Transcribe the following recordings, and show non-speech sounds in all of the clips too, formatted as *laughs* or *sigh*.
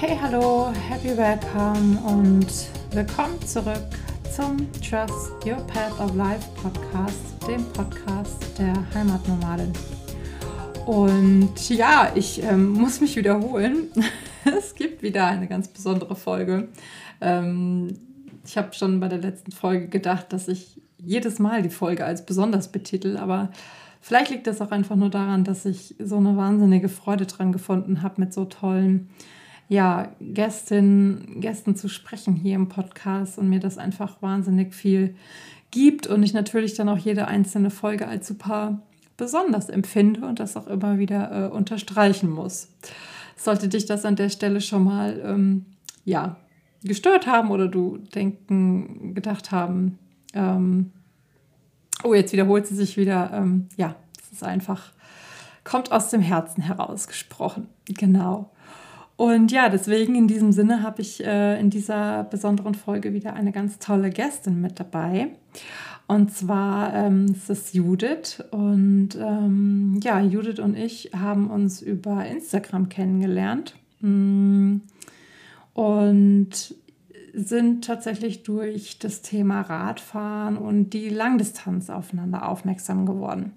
Hey, hallo, happy welcome und willkommen zurück zum Trust Your Path of Life Podcast, dem Podcast der Heimatnomadin. Und ja, ich ähm, muss mich wiederholen. *laughs* es gibt wieder eine ganz besondere Folge. Ähm, ich habe schon bei der letzten Folge gedacht, dass ich jedes Mal die Folge als besonders betitel, aber vielleicht liegt das auch einfach nur daran, dass ich so eine wahnsinnige Freude dran gefunden habe, mit so tollen ja, Gästinnen, Gästen zu sprechen hier im Podcast und mir das einfach wahnsinnig viel gibt und ich natürlich dann auch jede einzelne Folge als super besonders empfinde und das auch immer wieder äh, unterstreichen muss. Sollte dich das an der Stelle schon mal ähm, ja, gestört haben oder du denken, gedacht haben, ähm, oh, jetzt wiederholt sie sich wieder, ähm, ja, es ist einfach, kommt aus dem Herzen heraus gesprochen. Genau. Und ja, deswegen in diesem Sinne habe ich äh, in dieser besonderen Folge wieder eine ganz tolle Gästin mit dabei. Und zwar ähm, ist es Judith. Und ähm, ja, Judith und ich haben uns über Instagram kennengelernt. Mm. Und sind tatsächlich durch das Thema Radfahren und die Langdistanz aufeinander aufmerksam geworden.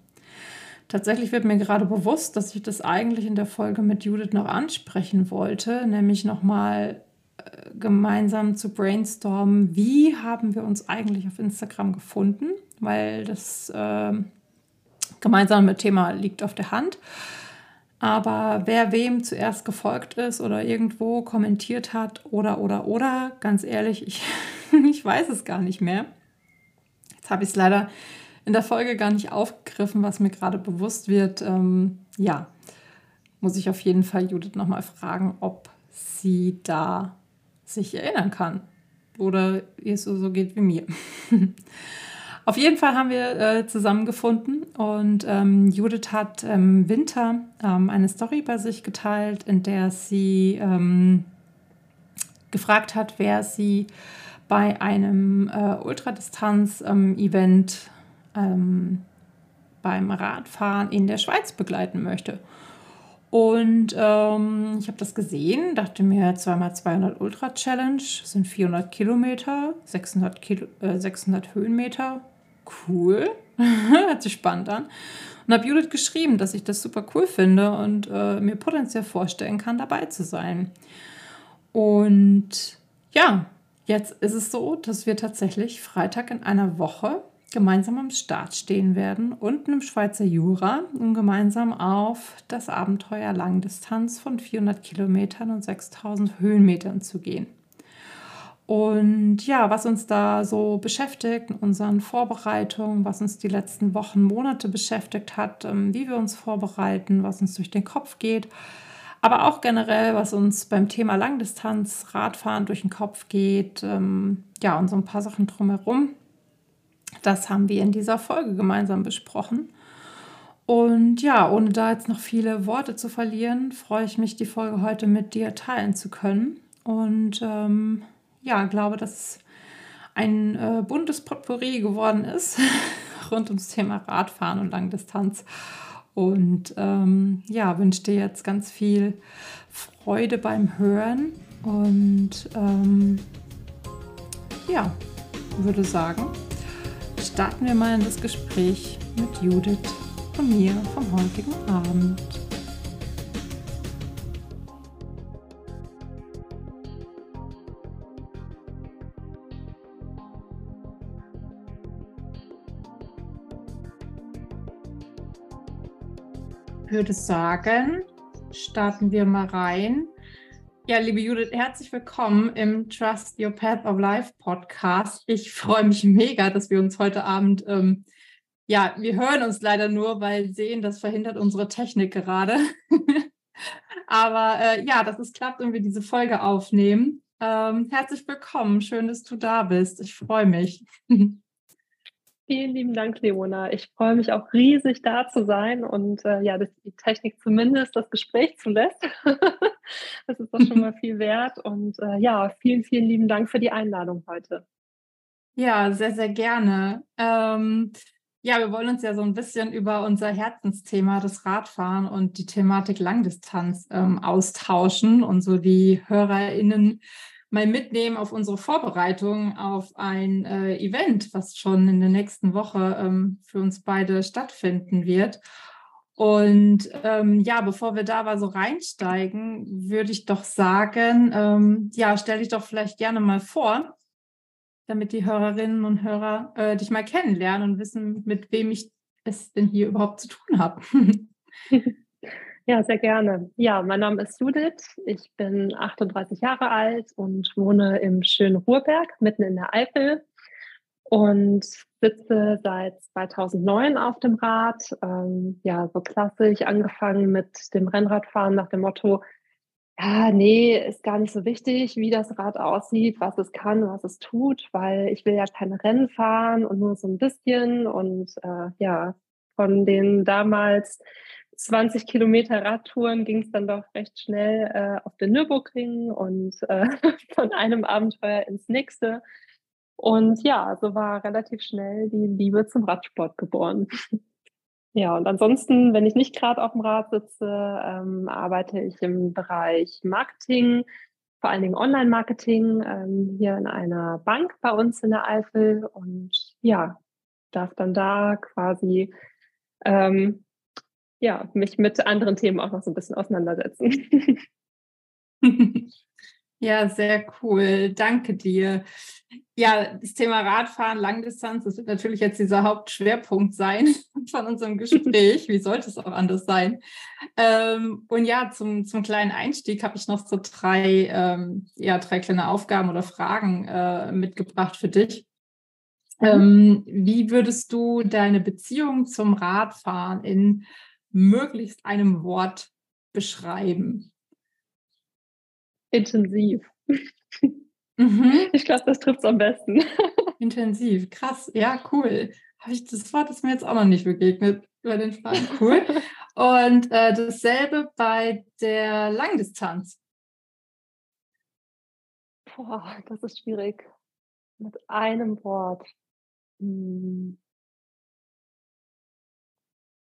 Tatsächlich wird mir gerade bewusst, dass ich das eigentlich in der Folge mit Judith noch ansprechen wollte, nämlich nochmal äh, gemeinsam zu brainstormen, wie haben wir uns eigentlich auf Instagram gefunden, weil das äh, gemeinsame Thema liegt auf der Hand. Aber wer wem zuerst gefolgt ist oder irgendwo kommentiert hat oder, oder, oder, ganz ehrlich, ich, *laughs* ich weiß es gar nicht mehr. Jetzt habe ich es leider in der Folge gar nicht aufgegriffen, was mir gerade bewusst wird. Ähm, ja, muss ich auf jeden Fall Judith nochmal fragen, ob sie da sich erinnern kann oder ihr es so geht wie mir. *laughs* Auf jeden Fall haben wir äh, zusammengefunden und ähm, Judith hat im Winter ähm, eine Story bei sich geteilt, in der sie ähm, gefragt hat, wer sie bei einem äh, Ultradistanz-Event ähm, beim Radfahren in der Schweiz begleiten möchte. Und ähm, ich habe das gesehen, dachte mir 2x200 Ultra Challenge sind 400 Kilometer, 600, Kilo, äh, 600 Höhenmeter. Cool, *laughs* hört sich spannend an. Und habe Judith geschrieben, dass ich das super cool finde und äh, mir potenziell vorstellen kann, dabei zu sein. Und ja, jetzt ist es so, dass wir tatsächlich Freitag in einer Woche gemeinsam am Start stehen werden, unten im Schweizer Jura, um gemeinsam auf das Abenteuer Langdistanz von 400 Kilometern und 6000 Höhenmetern zu gehen. Und ja, was uns da so beschäftigt unseren Vorbereitungen, was uns die letzten Wochen, Monate beschäftigt hat, ähm, wie wir uns vorbereiten, was uns durch den Kopf geht, aber auch generell, was uns beim Thema Langdistanz, Radfahren durch den Kopf geht, ähm, ja, und so ein paar Sachen drumherum. Das haben wir in dieser Folge gemeinsam besprochen. Und ja, ohne da jetzt noch viele Worte zu verlieren, freue ich mich, die Folge heute mit dir teilen zu können. Und ähm, ja, glaube, dass ein äh, buntes Potpourri geworden ist *laughs* rund ums Thema Radfahren und Langdistanz. Und ähm, ja, wünsche dir jetzt ganz viel Freude beim Hören. Und ähm, ja, würde sagen, starten wir mal in das Gespräch mit Judith und mir vom heutigen Abend. Ich würde sagen, starten wir mal rein ja, liebe Judith, herzlich willkommen im Trust Your Path of Life Podcast. Ich freue mich mega, dass wir uns heute Abend, ähm, ja, wir hören uns leider nur, weil sehen, das verhindert unsere Technik gerade. *laughs* Aber äh, ja, dass es klappt und wir diese Folge aufnehmen. Ähm, herzlich willkommen, schön, dass du da bist. Ich freue mich. *laughs* Vielen lieben Dank, Leona. Ich freue mich auch riesig, da zu sein und äh, ja, dass die Technik zumindest das Gespräch zulässt. *laughs* das ist doch schon *laughs* mal viel wert. Und äh, ja, vielen, vielen lieben Dank für die Einladung heute. Ja, sehr, sehr gerne. Ähm, Ja, wir wollen uns ja so ein bisschen über unser Herzensthema, das Radfahren und die Thematik Langdistanz ähm, austauschen und so die HörerInnen mal mitnehmen auf unsere Vorbereitung auf ein äh, Event, was schon in der nächsten Woche ähm, für uns beide stattfinden wird. Und ähm, ja, bevor wir da aber so reinsteigen, würde ich doch sagen, ähm, ja, stell dich doch vielleicht gerne mal vor, damit die Hörerinnen und Hörer äh, dich mal kennenlernen und wissen, mit wem ich es denn hier überhaupt zu tun habe. *laughs* Ja, sehr gerne. Ja, mein Name ist Judith. Ich bin 38 Jahre alt und wohne im schönen Ruhrberg, mitten in der Eifel und sitze seit 2009 auf dem Rad. Ähm, ja, so klassisch angefangen mit dem Rennradfahren nach dem Motto, ja, nee, ist gar nicht so wichtig, wie das Rad aussieht, was es kann, was es tut, weil ich will ja keine Rennen fahren und nur so ein bisschen. Und äh, ja, von den damals 20 Kilometer Radtouren ging es dann doch recht schnell äh, auf den Nürburgring und äh, *laughs* von einem Abenteuer ins nächste. Und ja, so war relativ schnell die Liebe zum Radsport geboren. *laughs* Ja, und ansonsten, wenn ich nicht gerade auf dem Rad sitze, ähm, arbeite ich im Bereich Marketing, vor allen Dingen Online-Marketing, ähm, hier in einer Bank bei uns in der Eifel und ja, darf dann da quasi ähm, ja, mich mit anderen Themen auch noch so ein bisschen auseinandersetzen. *laughs* Ja, sehr cool. Danke dir. Ja, das Thema Radfahren, Langdistanz, das wird natürlich jetzt dieser Hauptschwerpunkt sein *laughs* von unserem Gespräch. Wie sollte es auch anders sein? Ähm, und ja, zum, zum kleinen Einstieg habe ich noch so drei, ähm, ja, drei kleine Aufgaben oder Fragen äh, mitgebracht für dich. Mhm. Ähm, wie würdest du deine Beziehung zum Radfahren in möglichst einem Wort beschreiben? Intensiv. Mhm. *laughs* Ich glaube, das trifft es am besten. *laughs* Intensiv, krass, ja, cool. Habe ich das Wort ist mir jetzt auch noch nicht begegnet bei den Fragen. Cool. *laughs* Und äh, dasselbe bei der Langdistanz. Boah, das ist schwierig. Mit einem Wort. Hm.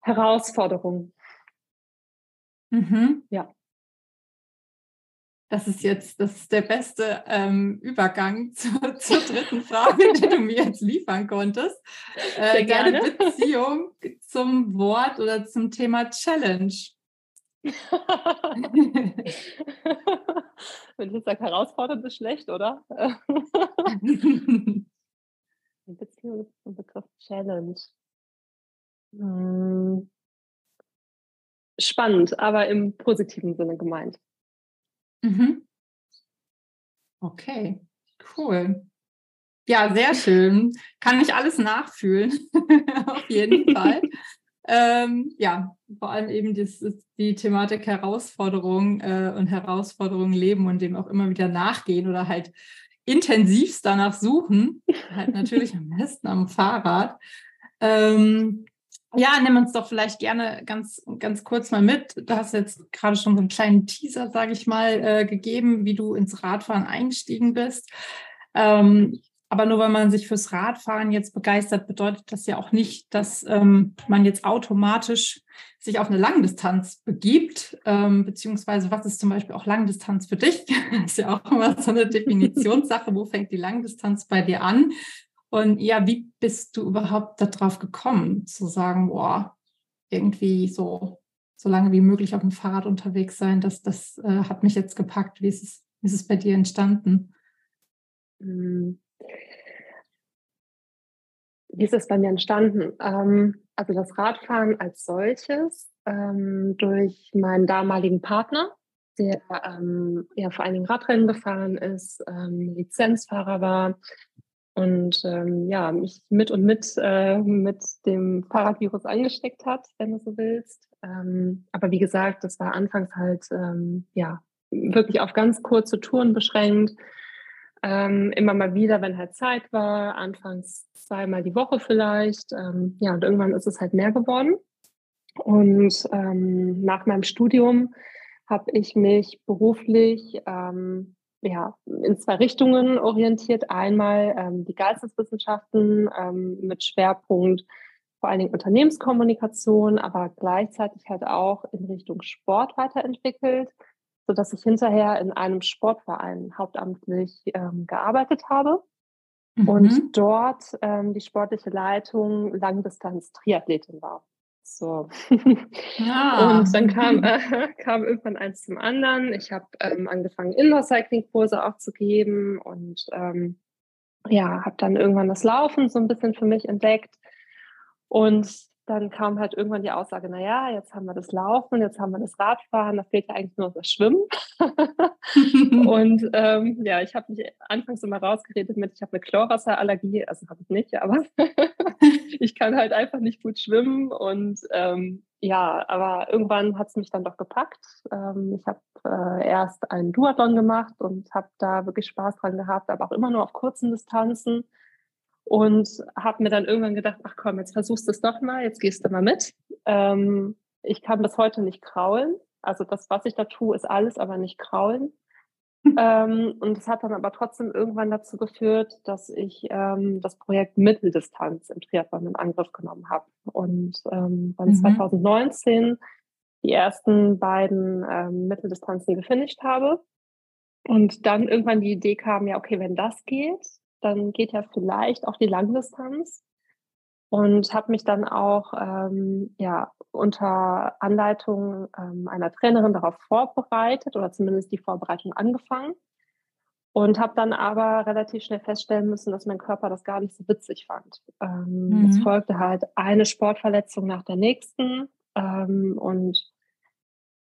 Herausforderung. Mhm. Ja. Das ist jetzt, das ist der beste ähm, Übergang *laughs* zu, zur dritten Frage, die du mir jetzt liefern konntest. Äh, deine Beziehung zum Wort oder zum Thema Challenge. *laughs* Wenn ich jetzt sage, herausfordernd ist schlecht, oder? *laughs* Beziehung zum Begriff Challenge. Hm. Spannend, aber im positiven Sinne gemeint. Mhm. Okay, cool. Ja, sehr schön. Kann ich alles nachfühlen, *laughs* auf jeden Fall. ähm, ja, vor allem eben das, die Thematik Herausforderung äh, und Herausforderungen leben und dem auch immer wieder nachgehen oder halt intensivst danach suchen. halt natürlich am besten am Fahrrad. Ähm, ja, nimm uns doch vielleicht gerne ganz, ganz kurz mal mit. Du hast jetzt gerade schon so einen kleinen Teaser, sage ich mal, äh, gegeben, wie du ins Radfahren eingestiegen bist. Ähm, aber nur weil man sich fürs Radfahren jetzt begeistert, bedeutet das ja auch nicht, dass ähm, man jetzt automatisch sich auf eine Langdistanz begibt. Ähm, beziehungsweise, was ist zum Beispiel auch Langdistanz für dich? *laughs* das ist ja auch immer so eine *laughs* Definitionssache. Wo fängt die Langdistanz bei dir an? Und ja, wie bist du überhaupt darauf gekommen, zu sagen, boah, irgendwie so, so lange wie möglich auf dem Fahrrad unterwegs sein, das, das äh, hat mich jetzt gepackt. Wie ist, es, wie ist es bei dir entstanden? Hm. Wie ist es bei mir entstanden? Ähm, also das Radfahren als solches ähm, durch meinen damaligen Partner, der ähm, ja vor allen Dingen Radrennen gefahren ist, ähm, Lizenzfahrer war, und ähm, ja, mich mit und mit äh, mit dem Fahrradvirus angesteckt hat, wenn du so willst. Ähm, aber wie gesagt, das war anfangs halt ähm, ja wirklich auf ganz kurze Touren beschränkt. Ähm, immer mal wieder, wenn halt Zeit war, anfangs zweimal die Woche vielleicht. Ähm, ja, und irgendwann ist es halt mehr geworden. Und ähm, nach meinem Studium habe ich mich beruflich ähm, ja, in zwei Richtungen orientiert. Einmal ähm, die Geisteswissenschaften ähm, mit Schwerpunkt vor allen Dingen Unternehmenskommunikation, aber gleichzeitig halt auch in Richtung Sport weiterentwickelt, sodass ich hinterher in einem Sportverein hauptamtlich ähm, gearbeitet habe mhm. und dort ähm, die sportliche Leitung Langdistanz-Triathletin war. So. *laughs* Ah. Und dann kam, äh, *laughs* kam irgendwann eins zum anderen. Ich habe ähm, angefangen, Indoor-Cycling-Kurse auch zu geben und ähm, ja, habe dann irgendwann das Laufen so ein bisschen für mich entdeckt. Und dann kam halt irgendwann die Aussage, naja, jetzt haben wir das Laufen, jetzt haben wir das Radfahren, da fehlt ja eigentlich nur das Schwimmen. *laughs* *laughs* und ähm, ja, ich habe mich anfangs immer rausgeredet mit, ich habe eine Chlorwasserallergie, also habe ich nicht, aber *laughs* ich kann halt einfach nicht gut schwimmen und ähm, ja, aber irgendwann hat es mich dann doch gepackt. Ähm, ich habe äh, erst einen Duathlon gemacht und habe da wirklich Spaß dran gehabt, aber auch immer nur auf kurzen Distanzen und habe mir dann irgendwann gedacht, ach komm, jetzt versuchst du es doch mal, jetzt gehst du mal mit. Ähm, ich kann bis heute nicht kraulen. Also das, was ich da tue, ist alles, aber nicht kraulen. *laughs* ähm, und es hat dann aber trotzdem irgendwann dazu geführt, dass ich ähm, das Projekt Mitteldistanz im Triathlon in Angriff genommen habe. Und ähm, dann mhm. 2019 die ersten beiden ähm, Mitteldistanzen gefinisht habe. Und dann irgendwann die Idee kam, ja, okay, wenn das geht, dann geht ja vielleicht auch die Langdistanz. Und habe mich dann auch ähm, ja, unter Anleitung ähm, einer Trainerin darauf vorbereitet oder zumindest die Vorbereitung angefangen. Und habe dann aber relativ schnell feststellen müssen, dass mein Körper das gar nicht so witzig fand. Ähm, mhm. Es folgte halt eine Sportverletzung nach der nächsten. Ähm, und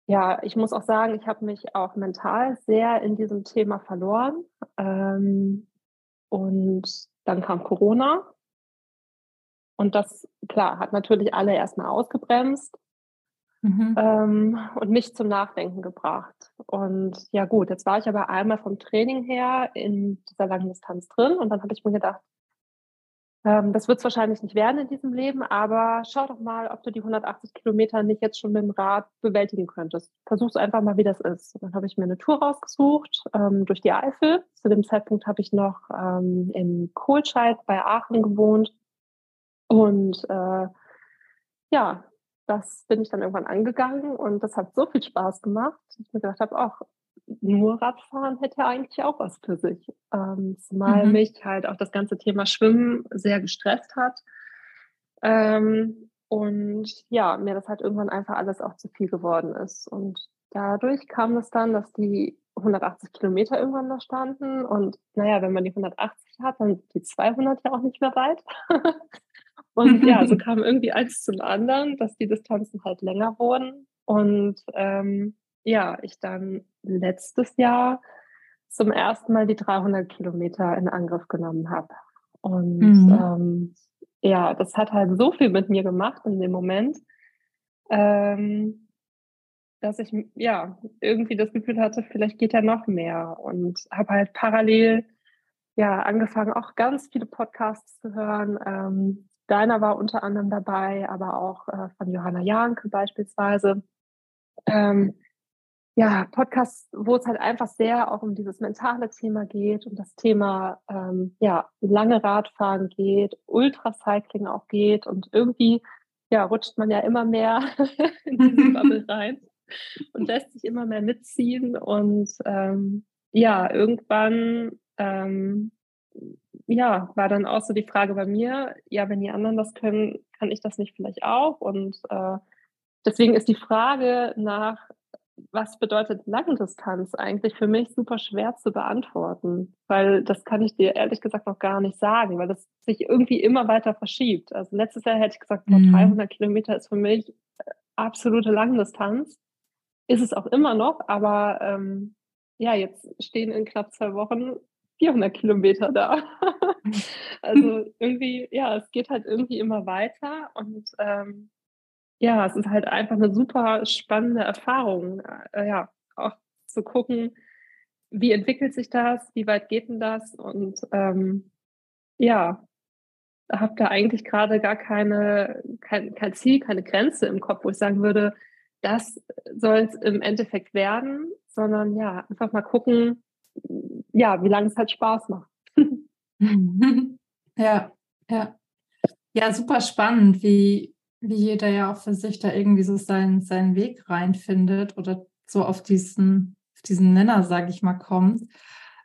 ja, ich muss auch sagen, ich habe mich auch mental sehr in diesem Thema verloren. Ähm, und dann kam Corona. Und das, klar, hat natürlich alle erstmal ausgebremst mhm. ähm, und mich zum Nachdenken gebracht. Und ja gut, jetzt war ich aber einmal vom Training her in dieser langen Distanz drin und dann habe ich mir gedacht, das wird es wahrscheinlich nicht werden in diesem Leben, aber schau doch mal, ob du die 180 Kilometer nicht jetzt schon mit dem Rad bewältigen könntest. Versuch's einfach mal, wie das ist. Dann habe ich mir eine Tour rausgesucht ähm, durch die Eifel. Zu dem Zeitpunkt habe ich noch ähm, in Kohlscheid bei Aachen gewohnt. Und äh, ja, das bin ich dann irgendwann angegangen und das hat so viel Spaß gemacht, dass ich mir gedacht habe, auch nur Radfahren hätte eigentlich auch was für sich. Ähm, zumal mhm. mich halt auch das ganze Thema Schwimmen sehr gestresst hat. Ähm, und ja, mir das halt irgendwann einfach alles auch zu viel geworden ist. Und dadurch kam es dann, dass die 180 Kilometer irgendwann da standen. Und naja, wenn man die 180 hat, dann sind die 200 ja auch nicht mehr weit. *laughs* und ja, so *laughs* kam irgendwie eins zum anderen, dass die Distanzen halt länger wurden. Und ähm, ja, ich dann letztes Jahr zum ersten Mal die 300 Kilometer in Angriff genommen habe. Und mhm. ähm, ja, das hat halt so viel mit mir gemacht in dem Moment, ähm, dass ich ja irgendwie das Gefühl hatte, vielleicht geht ja noch mehr und habe halt parallel ja angefangen, auch ganz viele Podcasts zu hören. Ähm, deiner war unter anderem dabei, aber auch äh, von Johanna Janke beispielsweise. Ähm, ja, Podcasts, wo es halt einfach sehr auch um dieses mentale Thema geht und das Thema ähm, ja, lange Radfahren geht, Ultracycling auch geht und irgendwie ja, rutscht man ja immer mehr *laughs* in diese Bubble *laughs* rein und lässt sich immer mehr mitziehen und ähm, ja, irgendwann ähm, ja, war dann auch so die Frage bei mir, ja, wenn die anderen das können, kann ich das nicht vielleicht auch? Und äh, deswegen ist die Frage nach was bedeutet Langdistanz eigentlich für mich super schwer zu beantworten, weil das kann ich dir ehrlich gesagt noch gar nicht sagen, weil das sich irgendwie immer weiter verschiebt. Also letztes Jahr hätte ich gesagt, mhm. 300 Kilometer ist für mich äh, absolute Langdistanz. Ist es auch immer noch, aber ähm, ja, jetzt stehen in knapp zwei Wochen 400 Kilometer da. *laughs* also *laughs* irgendwie, ja, es geht halt irgendwie immer weiter und ähm, ja, es ist halt einfach eine super spannende Erfahrung, äh, ja, auch zu gucken, wie entwickelt sich das, wie weit geht denn das und ähm, ja, habe da eigentlich gerade gar keine, kein, kein Ziel, keine Grenze im Kopf, wo ich sagen würde, das soll es im Endeffekt werden, sondern ja, einfach mal gucken, ja, wie lange es halt Spaß macht. *laughs* ja, ja. Ja, super spannend, wie, wie jeder ja auch für sich da irgendwie so seinen, seinen Weg reinfindet oder so auf diesen, auf diesen Nenner, sage ich mal, kommt.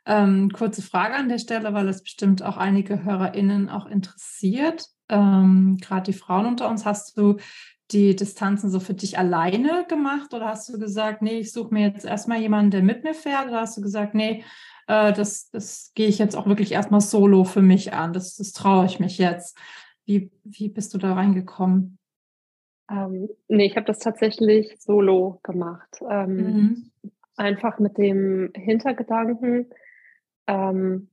Ähm, kurze Frage an der Stelle, weil es bestimmt auch einige HörerInnen auch interessiert. Ähm, Gerade die Frauen unter uns, hast du die Distanzen so für dich alleine gemacht oder hast du gesagt, nee, ich suche mir jetzt erstmal jemanden, der mit mir fährt oder hast du gesagt, nee, äh, das, das gehe ich jetzt auch wirklich erstmal solo für mich an, das, das traue ich mich jetzt. Wie, wie bist du da reingekommen? Ähm, nee, ich habe das tatsächlich solo gemacht. Ähm, mhm. Einfach mit dem Hintergedanken, ähm,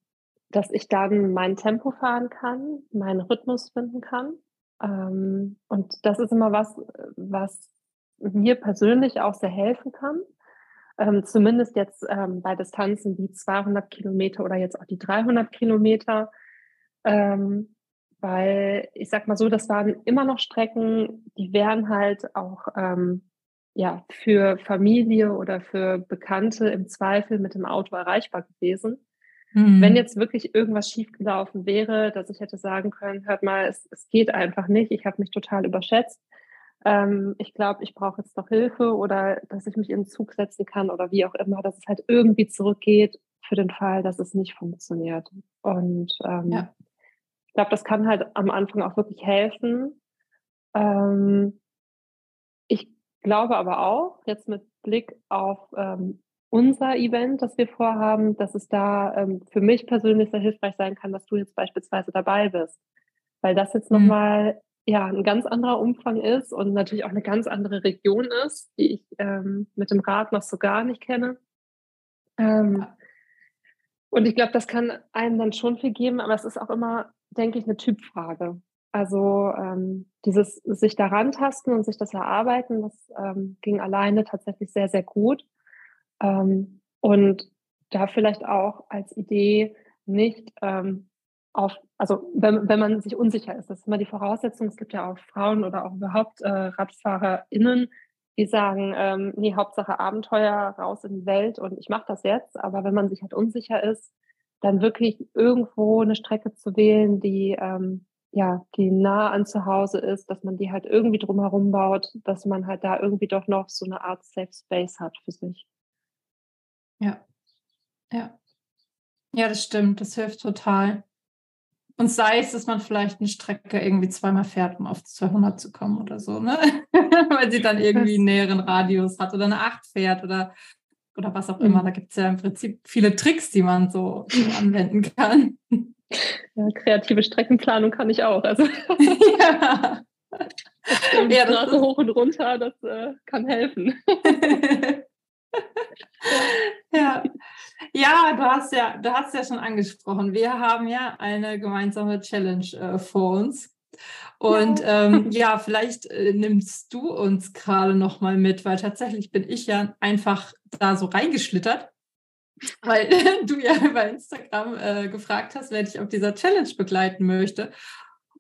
dass ich dann mein Tempo fahren kann, meinen Rhythmus finden kann ähm, und das ist immer was, was mir persönlich auch sehr helfen kann. Ähm, zumindest jetzt ähm, bei Distanzen wie 200 Kilometer oder jetzt auch die 300 Kilometer. Ähm, weil ich sag mal so, das waren immer noch Strecken, die wären halt auch ähm, ja, für Familie oder für Bekannte im Zweifel mit dem Auto erreichbar gewesen. Mhm. Wenn jetzt wirklich irgendwas schiefgelaufen wäre, dass ich hätte sagen können, hört mal, es, es geht einfach nicht, ich habe mich total überschätzt. Ähm, ich glaube, ich brauche jetzt noch Hilfe oder dass ich mich in den Zug setzen kann oder wie auch immer, dass es halt irgendwie zurückgeht für den Fall, dass es nicht funktioniert. Und ähm, ja. Ich glaube, das kann halt am Anfang auch wirklich helfen. Ähm, ich glaube aber auch, jetzt mit Blick auf ähm, unser Event, das wir vorhaben, dass es da ähm, für mich persönlich sehr hilfreich sein kann, dass du jetzt beispielsweise dabei bist. Weil das jetzt mhm. nochmal ja, ein ganz anderer Umfang ist und natürlich auch eine ganz andere Region ist, die ich ähm, mit dem Rad noch so gar nicht kenne. Ähm, und ich glaube, das kann einem dann schon viel geben, aber es ist auch immer, denke ich, eine Typfrage. Also ähm, dieses sich daran tasten und sich das erarbeiten, das ähm, ging alleine tatsächlich sehr, sehr gut. Ähm, und da vielleicht auch als Idee nicht ähm, auf, also wenn, wenn man sich unsicher ist, das ist immer die Voraussetzung. Es gibt ja auch Frauen oder auch überhaupt äh, RadfahrerInnen, die sagen, ähm, nee, Hauptsache Abenteuer, raus in die Welt und ich mache das jetzt. Aber wenn man sich halt unsicher ist, dann wirklich irgendwo eine Strecke zu wählen, die ähm, ja, die nah an zu Hause ist, dass man die halt irgendwie drumherum baut, dass man halt da irgendwie doch noch so eine Art Safe Space hat für sich. Ja. Ja. Ja, das stimmt. Das hilft total. Und sei es, dass man vielleicht eine Strecke irgendwie zweimal fährt, um auf 200 zu kommen oder so, ne? *laughs* Weil sie dann irgendwie einen näheren Radius hat oder eine 8 fährt oder, oder was auch immer. Mhm. Da gibt es ja im Prinzip viele Tricks, die man so anwenden kann. Ja, kreative Streckenplanung kann ich auch. Also. *laughs* ja. ja, das Straße hoch und runter, das äh, kann helfen. *laughs* ja. Ja, du hast ja, du hast ja schon angesprochen. Wir haben ja eine gemeinsame Challenge äh, vor uns. Und ja, ähm, ja vielleicht äh, nimmst du uns gerade noch mal mit, weil tatsächlich bin ich ja einfach da so reingeschlittert, weil *laughs* du ja über Instagram äh, gefragt hast, wer dich auf dieser Challenge begleiten möchte.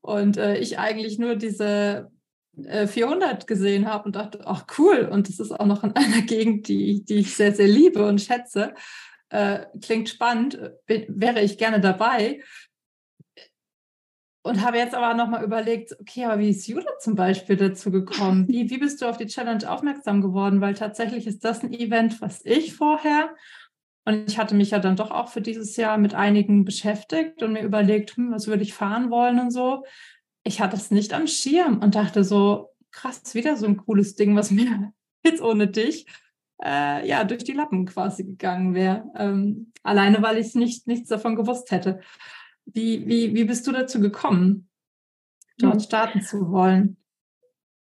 Und äh, ich eigentlich nur diese 400 äh, gesehen habe und dachte, ach cool, und das ist auch noch in einer Gegend, die, die ich sehr, sehr liebe und schätze. Äh, klingt spannend, bin, wäre ich gerne dabei. Und habe jetzt aber nochmal überlegt, okay, aber wie ist Judith zum Beispiel dazu gekommen? *laughs* Wie, wie bist du auf die Challenge aufmerksam geworden? Weil tatsächlich ist das ein Event, was ich vorher und ich hatte mich ja dann doch auch für dieses Jahr mit einigen beschäftigt und mir überlegt, hm, was würde ich fahren wollen und so ich hatte es nicht am Schirm und dachte so, krass, wieder so ein cooles Ding, was mir *laughs* jetzt ohne dich äh, ja durch die Lappen quasi gegangen wäre. Ähm, alleine, weil ich nicht, nichts davon gewusst hätte. Wie, wie, wie bist du dazu gekommen, dort hm. starten zu wollen?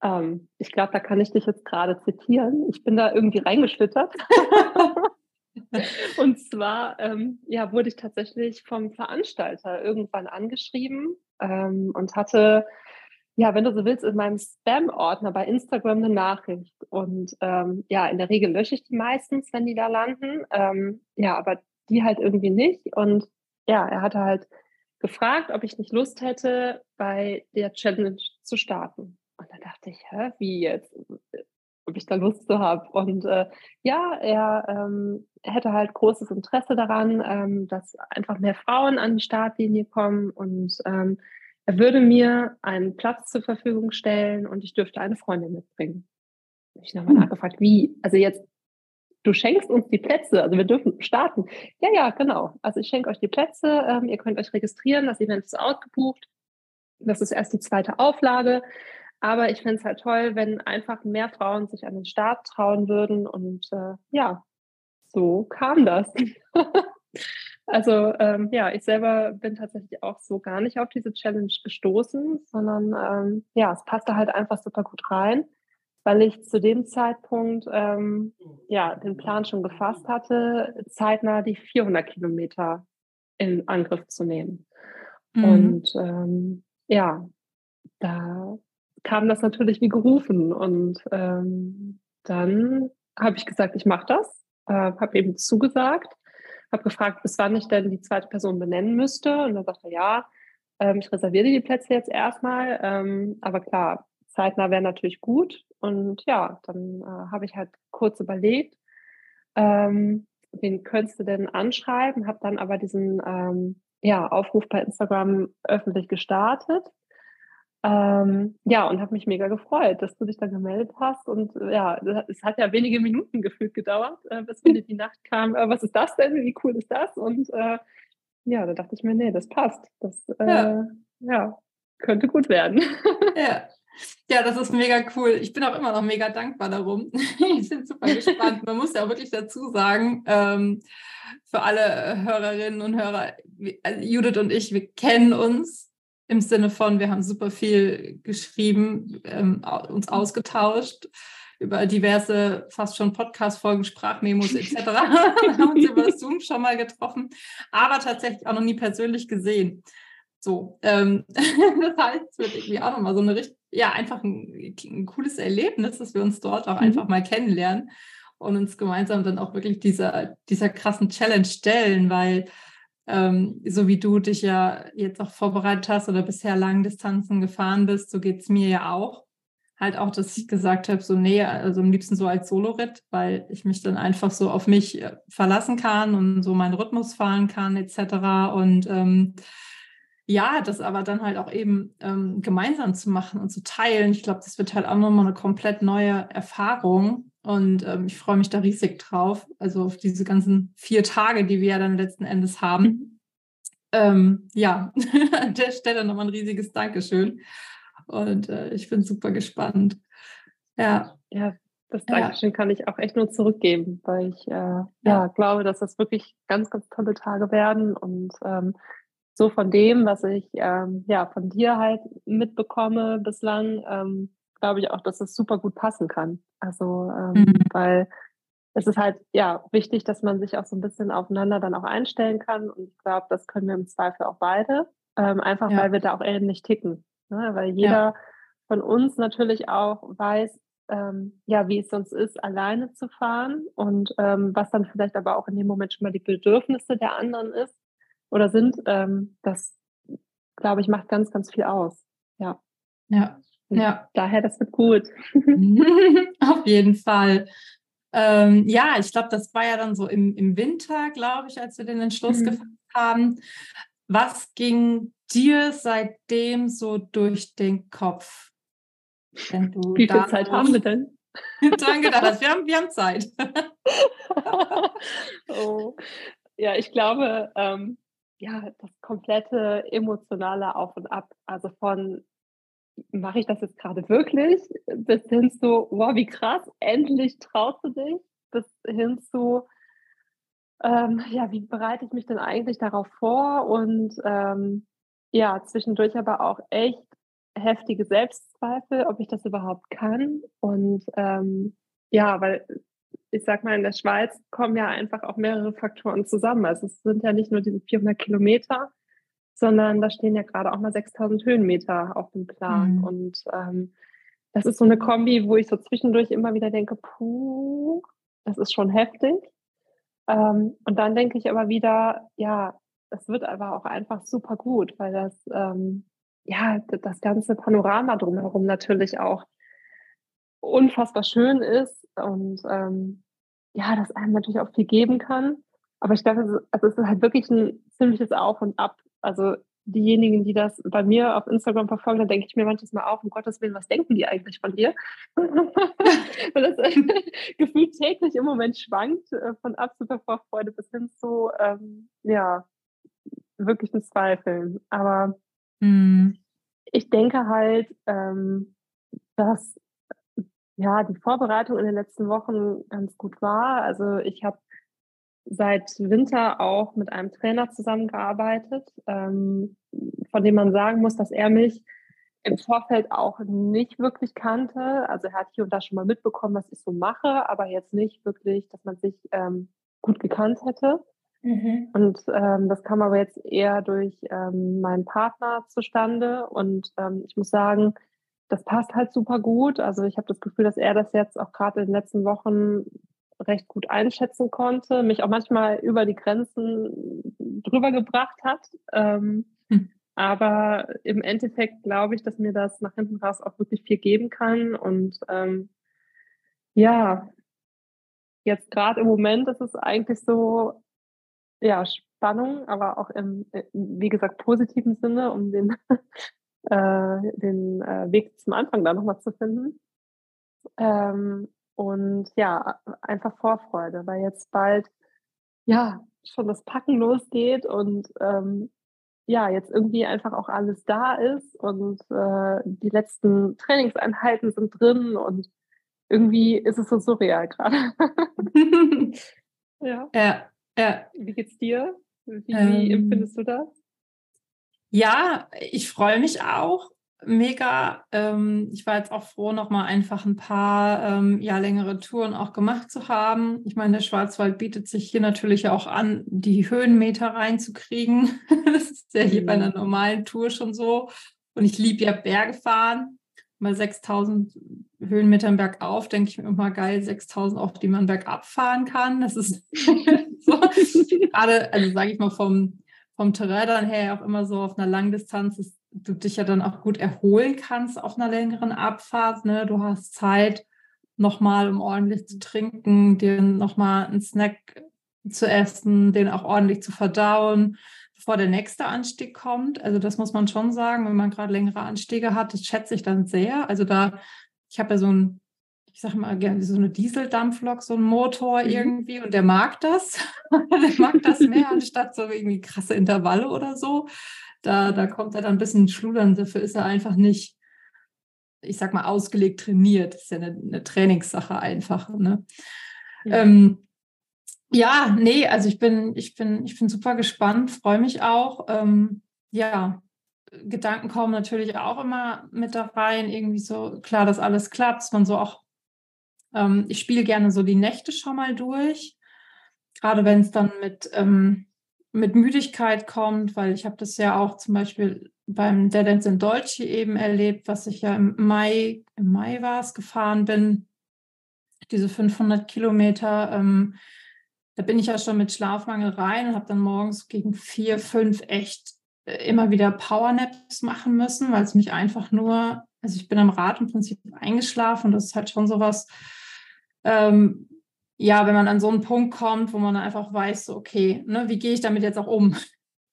Ähm, ich glaube, da kann ich dich jetzt gerade zitieren. Ich bin da irgendwie reingeschlittert. *laughs* Und zwar ähm, ja, wurde ich tatsächlich vom Veranstalter irgendwann angeschrieben ähm, und hatte, ja, wenn du so willst, in meinem Spam-Ordner bei Instagram eine Nachricht. Und ähm, ja, in der Regel lösche ich die meistens, wenn die da landen. Ähm, ja, aber die halt irgendwie nicht. Und ja, er hatte halt gefragt, ob ich nicht Lust hätte, bei der Challenge zu starten. Und da dachte ich, hä, wie jetzt? ob ich da Lust zu habe. Und äh, ja, er ähm, hätte halt großes Interesse daran, ähm, dass einfach mehr Frauen an die Startlinie kommen und ähm, er würde mir einen Platz zur Verfügung stellen und ich dürfte eine Freundin mitbringen. Ich habe nochmal hm. nachgefragt, wie? Also jetzt, du schenkst uns die Plätze, also wir dürfen starten. Ja, ja, genau. Also ich schenke euch die Plätze, ähm, ihr könnt euch registrieren, das Event ist ausgebucht. Das ist erst die zweite Auflage. Aber ich fände es halt toll, wenn einfach mehr Frauen sich an den Start trauen würden. Und äh, ja, so kam das. *laughs* also ähm, ja, ich selber bin tatsächlich auch so gar nicht auf diese Challenge gestoßen, sondern ähm, ja, es passte halt einfach super gut rein, weil ich zu dem Zeitpunkt ähm, ja den Plan schon gefasst hatte, zeitnah die 400 Kilometer in Angriff zu nehmen. Mhm. Und ähm, ja, da kam das natürlich wie gerufen. Und ähm, dann habe ich gesagt, ich mache das, äh, habe eben zugesagt, habe gefragt, bis wann ich denn die zweite Person benennen müsste. Und dann sagte er, ja, ähm, ich reserviere die Plätze jetzt erstmal. Ähm, aber klar, zeitnah wäre natürlich gut. Und ja, dann äh, habe ich halt kurz überlegt, ähm, wen könntest du denn anschreiben? Habe dann aber diesen ähm, ja, Aufruf bei Instagram öffentlich gestartet ähm, ja, und habe mich mega gefreut, dass du dich dann gemeldet hast. Und äh, ja, es hat ja wenige Minuten gefühlt gedauert, äh, bis mir die Nacht kam, äh, was ist das denn? Wie cool ist das? Und äh, ja, da dachte ich mir, nee, das passt. Das ja. Äh, ja. könnte gut werden. *laughs* ja. Ja, das ist mega cool. Ich bin auch immer noch mega dankbar darum. *laughs* ich bin super gespannt. Man muss ja auch wirklich dazu sagen, ähm, für alle Hörerinnen und Hörer, also Judith und ich, wir kennen uns im Sinne von, wir haben super viel geschrieben, ähm, uns ausgetauscht über diverse, fast schon Podcast-Folgen, Sprachmemos etc. *laughs* haben uns über Zoom schon mal getroffen, aber tatsächlich auch noch nie persönlich gesehen. So, ähm, *laughs* das heißt, es wird irgendwie auch nochmal so eine richtig, ja, einfach ein, ein, cooles Erlebnis, dass wir uns dort auch mhm. einfach mal kennenlernen und uns gemeinsam dann auch wirklich dieser, dieser krassen Challenge stellen, weil ähm, so wie du dich ja jetzt auch vorbereitet hast oder bisher Langdistanzen gefahren bist, so geht es mir ja auch. Halt auch, dass ich gesagt habe, so nee, also am liebsten so als Soloritt, weil ich mich dann einfach so auf mich äh, verlassen kann und so meinen Rhythmus fahren kann etc. Und ähm, ja, das aber dann halt auch eben ähm, gemeinsam zu machen und zu teilen, ich glaube, das wird halt auch nochmal eine komplett neue Erfahrung. Und ähm, ich freue mich da riesig drauf. Also auf diese ganzen vier Tage, die wir ja dann letzten Endes haben. *laughs* Ähm, ja, *laughs* an der Stelle nochmal ein riesiges Dankeschön. Und äh, ich bin super gespannt. Ja. Ja, das Dankeschön ja. kann ich auch echt nur zurückgeben, weil ich äh, ja. ja. glaube, dass das wirklich ganz, ganz tolle Tage werden. Und ähm, so von dem, was ich ähm, ja von dir halt mitbekomme bislang, ähm, glaube ich auch, dass es super gut passen kann. Also, ähm, mhm. weil es ist halt ja wichtig, dass man sich auch so ein bisschen aufeinander dann auch einstellen kann. Und ich glaube, das können wir im Zweifel auch beide. Ähm, einfach ja. weil wir da auch ähnlich ticken. Ne? Weil jeder ja. von uns natürlich auch weiß, ähm, ja, wie es sonst ist, alleine zu fahren und ähm, was dann vielleicht aber auch in dem Moment schon mal die Bedürfnisse der anderen ist oder sind. Ähm, das, glaube ich, macht ganz, ganz viel aus. Ja. Ja, ja. Daher, das wird gut. *laughs* *laughs* Auf jeden Fall. Ähm, ja, ich glaube, das war ja dann so im, im Winter, glaube ich, als wir den Entschluss mhm. gefasst haben. Was ging dir seitdem so durch den Kopf? Wie viel Zeit haben wir denn? *laughs* dran gedacht hast. Wir haben, wir haben Zeit. oh. Ja, ich glaube, ähm, ja, das komplette emotionale Auf und Ab, also von mache ich das jetzt gerade wirklich? Bis hin zu, wow, wie krass, endlich traust du dich. Bis hin zu, ähm, ja, wie bereite ich mich denn eigentlich darauf vor? Und ähm, ja, zwischendurch aber auch echt heftige Selbstzweifel, ob ich das überhaupt kann. Und ähm, ja, weil ich sag mal, in der Schweiz kommen ja einfach auch mehrere Faktoren zusammen. Also es sind ja nicht nur diese 400 Kilometer, sondern da stehen ja gerade auch mal 6000 Höhenmeter auf dem Plan. Mhm. Und ähm, das ist so eine Kombi, wo ich so zwischendurch immer wieder denke, puh, das ist schon heftig. Ähm, und dann denke ich aber wieder, ja, es wird aber auch einfach super gut, weil das, ähm, ja, das ganze Panorama drumherum natürlich auch unfassbar schön ist und ähm, ja, das einem natürlich auch viel geben kann. Aber ich glaube, also es ist halt wirklich ein ziemliches Auf und Ab also diejenigen, die das bei mir auf Instagram verfolgen, da denke ich mir manches Mal auch, um Gottes Willen, was denken die eigentlich von dir? *laughs* Weil das *laughs* gefühlt täglich im Moment schwankt, äh, von absoluter Vorfreude bis hin zu, ähm, ja, wirklichen Zweifeln. Aber mhm. ich denke halt, ähm, dass ja die Vorbereitung in den letzten Wochen ganz gut war. Also ich habe seit Winter auch mit einem Trainer zusammengearbeitet, ähm, von dem man sagen muss, dass er mich im Vorfeld auch nicht wirklich kannte. Also er hat hier und da schon mal mitbekommen, was ich so mache, aber jetzt nicht wirklich, dass man sich ähm, gut gekannt hätte. Mhm. Und ähm, das kam aber jetzt eher durch ähm, meinen Partner zustande. Und ähm, ich muss sagen, das passt halt super gut. Also ich habe das Gefühl, dass er das jetzt auch gerade in den letzten Wochen recht gut einschätzen konnte, mich auch manchmal über die Grenzen drüber gebracht hat. Ähm, hm. Aber im Endeffekt glaube ich, dass mir das nach hinten raus auch wirklich viel geben kann. Und ähm, ja, jetzt gerade im Moment ist es eigentlich so, ja, Spannung, aber auch im, wie gesagt, positiven Sinne, um den, *laughs* äh, den äh, Weg zum Anfang da nochmal zu finden. Ähm, und ja, einfach Vorfreude, weil jetzt bald ja schon das Packen losgeht und ähm, ja, jetzt irgendwie einfach auch alles da ist und äh, die letzten Trainingseinheiten sind drin und irgendwie ist es so surreal gerade. *laughs* ja. ja. Ja. Wie geht's dir? Wie, ähm, wie empfindest du das? Ja, ich freue mich auch mega. Ähm, ich war jetzt auch froh, nochmal einfach ein paar ähm, ja, längere Touren auch gemacht zu haben. Ich meine, der Schwarzwald bietet sich hier natürlich auch an, die Höhenmeter reinzukriegen. *laughs* das ist ja hier bei einer normalen Tour schon so. Und ich liebe ja Berge fahren. Bei 6000 Höhenmetern bergauf denke ich mir immer geil, 6000 auch, die man bergab fahren kann. Das ist *laughs* so. *laughs* Gerade, also sage ich mal, vom, vom Terrain dann her auch immer so auf einer Langdistanz ist du dich ja dann auch gut erholen kannst auf einer längeren Abfahrt. Ne? Du hast Zeit, nochmal, um ordentlich zu trinken, dir nochmal einen Snack zu essen, den auch ordentlich zu verdauen, bevor der nächste Anstieg kommt. Also das muss man schon sagen, wenn man gerade längere Anstiege hat, das schätze ich dann sehr. Also da, ich habe ja so ein, ich sage mal gerne so eine Dieseldampflok, so ein Motor mhm. irgendwie und der mag das. *laughs* der mag das mehr anstatt so irgendwie krasse Intervalle oder so. Da, da kommt er dann ein bisschen schludern. Dafür ist er einfach nicht, ich sag mal, ausgelegt trainiert. Das ist ja eine, eine Trainingssache einfach. Ne? Ja. Ähm, ja, nee, also ich bin, ich bin, ich bin super gespannt, freue mich auch. Ähm, ja, Gedanken kommen natürlich auch immer mit da rein, irgendwie so klar, dass alles klappt, dass man so auch, ähm, ich spiele gerne so die Nächte schon mal durch, gerade wenn es dann mit, ähm, mit Müdigkeit kommt, weil ich habe das ja auch zum Beispiel beim Dead Ends in Dolce eben erlebt, was ich ja im Mai, im Mai war es, gefahren bin, diese 500 Kilometer. Ähm, da bin ich ja schon mit Schlafmangel rein und habe dann morgens gegen vier, fünf echt äh, immer wieder Powernaps machen müssen, weil es mich einfach nur, also ich bin am Rad im Prinzip eingeschlafen und das ist halt schon sowas, ähm, ja, wenn man an so einen Punkt kommt, wo man einfach weiß, so, okay, ne, wie gehe ich damit jetzt auch um?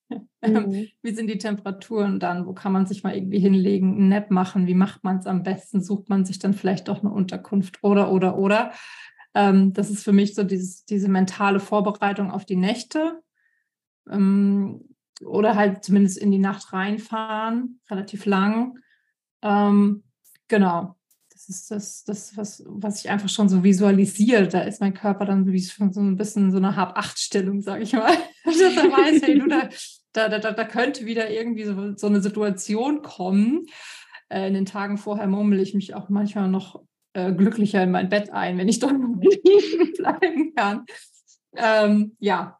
*laughs* Mhm. wie sind die Temperaturen dann? Wo kann man sich mal irgendwie hinlegen, einen Nap machen? Wie macht man es am besten? Sucht man sich dann vielleicht doch eine Unterkunft oder, oder, oder? Ähm, das ist für mich so dieses, diese mentale Vorbereitung auf die Nächte. Ähm, oder halt zumindest in die Nacht reinfahren, relativ lang. Ähm, genau das ist das, das was, was ich einfach schon so visualisiere. Da ist mein Körper dann wie schon so ein bisschen so eine Hab-Acht-Stellung, sage ich mal. *laughs* Dass er weiß, hey, du, da, da, da, da könnte wieder irgendwie so, so eine Situation kommen. Äh, in den Tagen vorher murmel ich mich auch manchmal noch äh, glücklicher in mein Bett ein, wenn ich dort liegen *laughs* bleiben kann. Ähm, ja,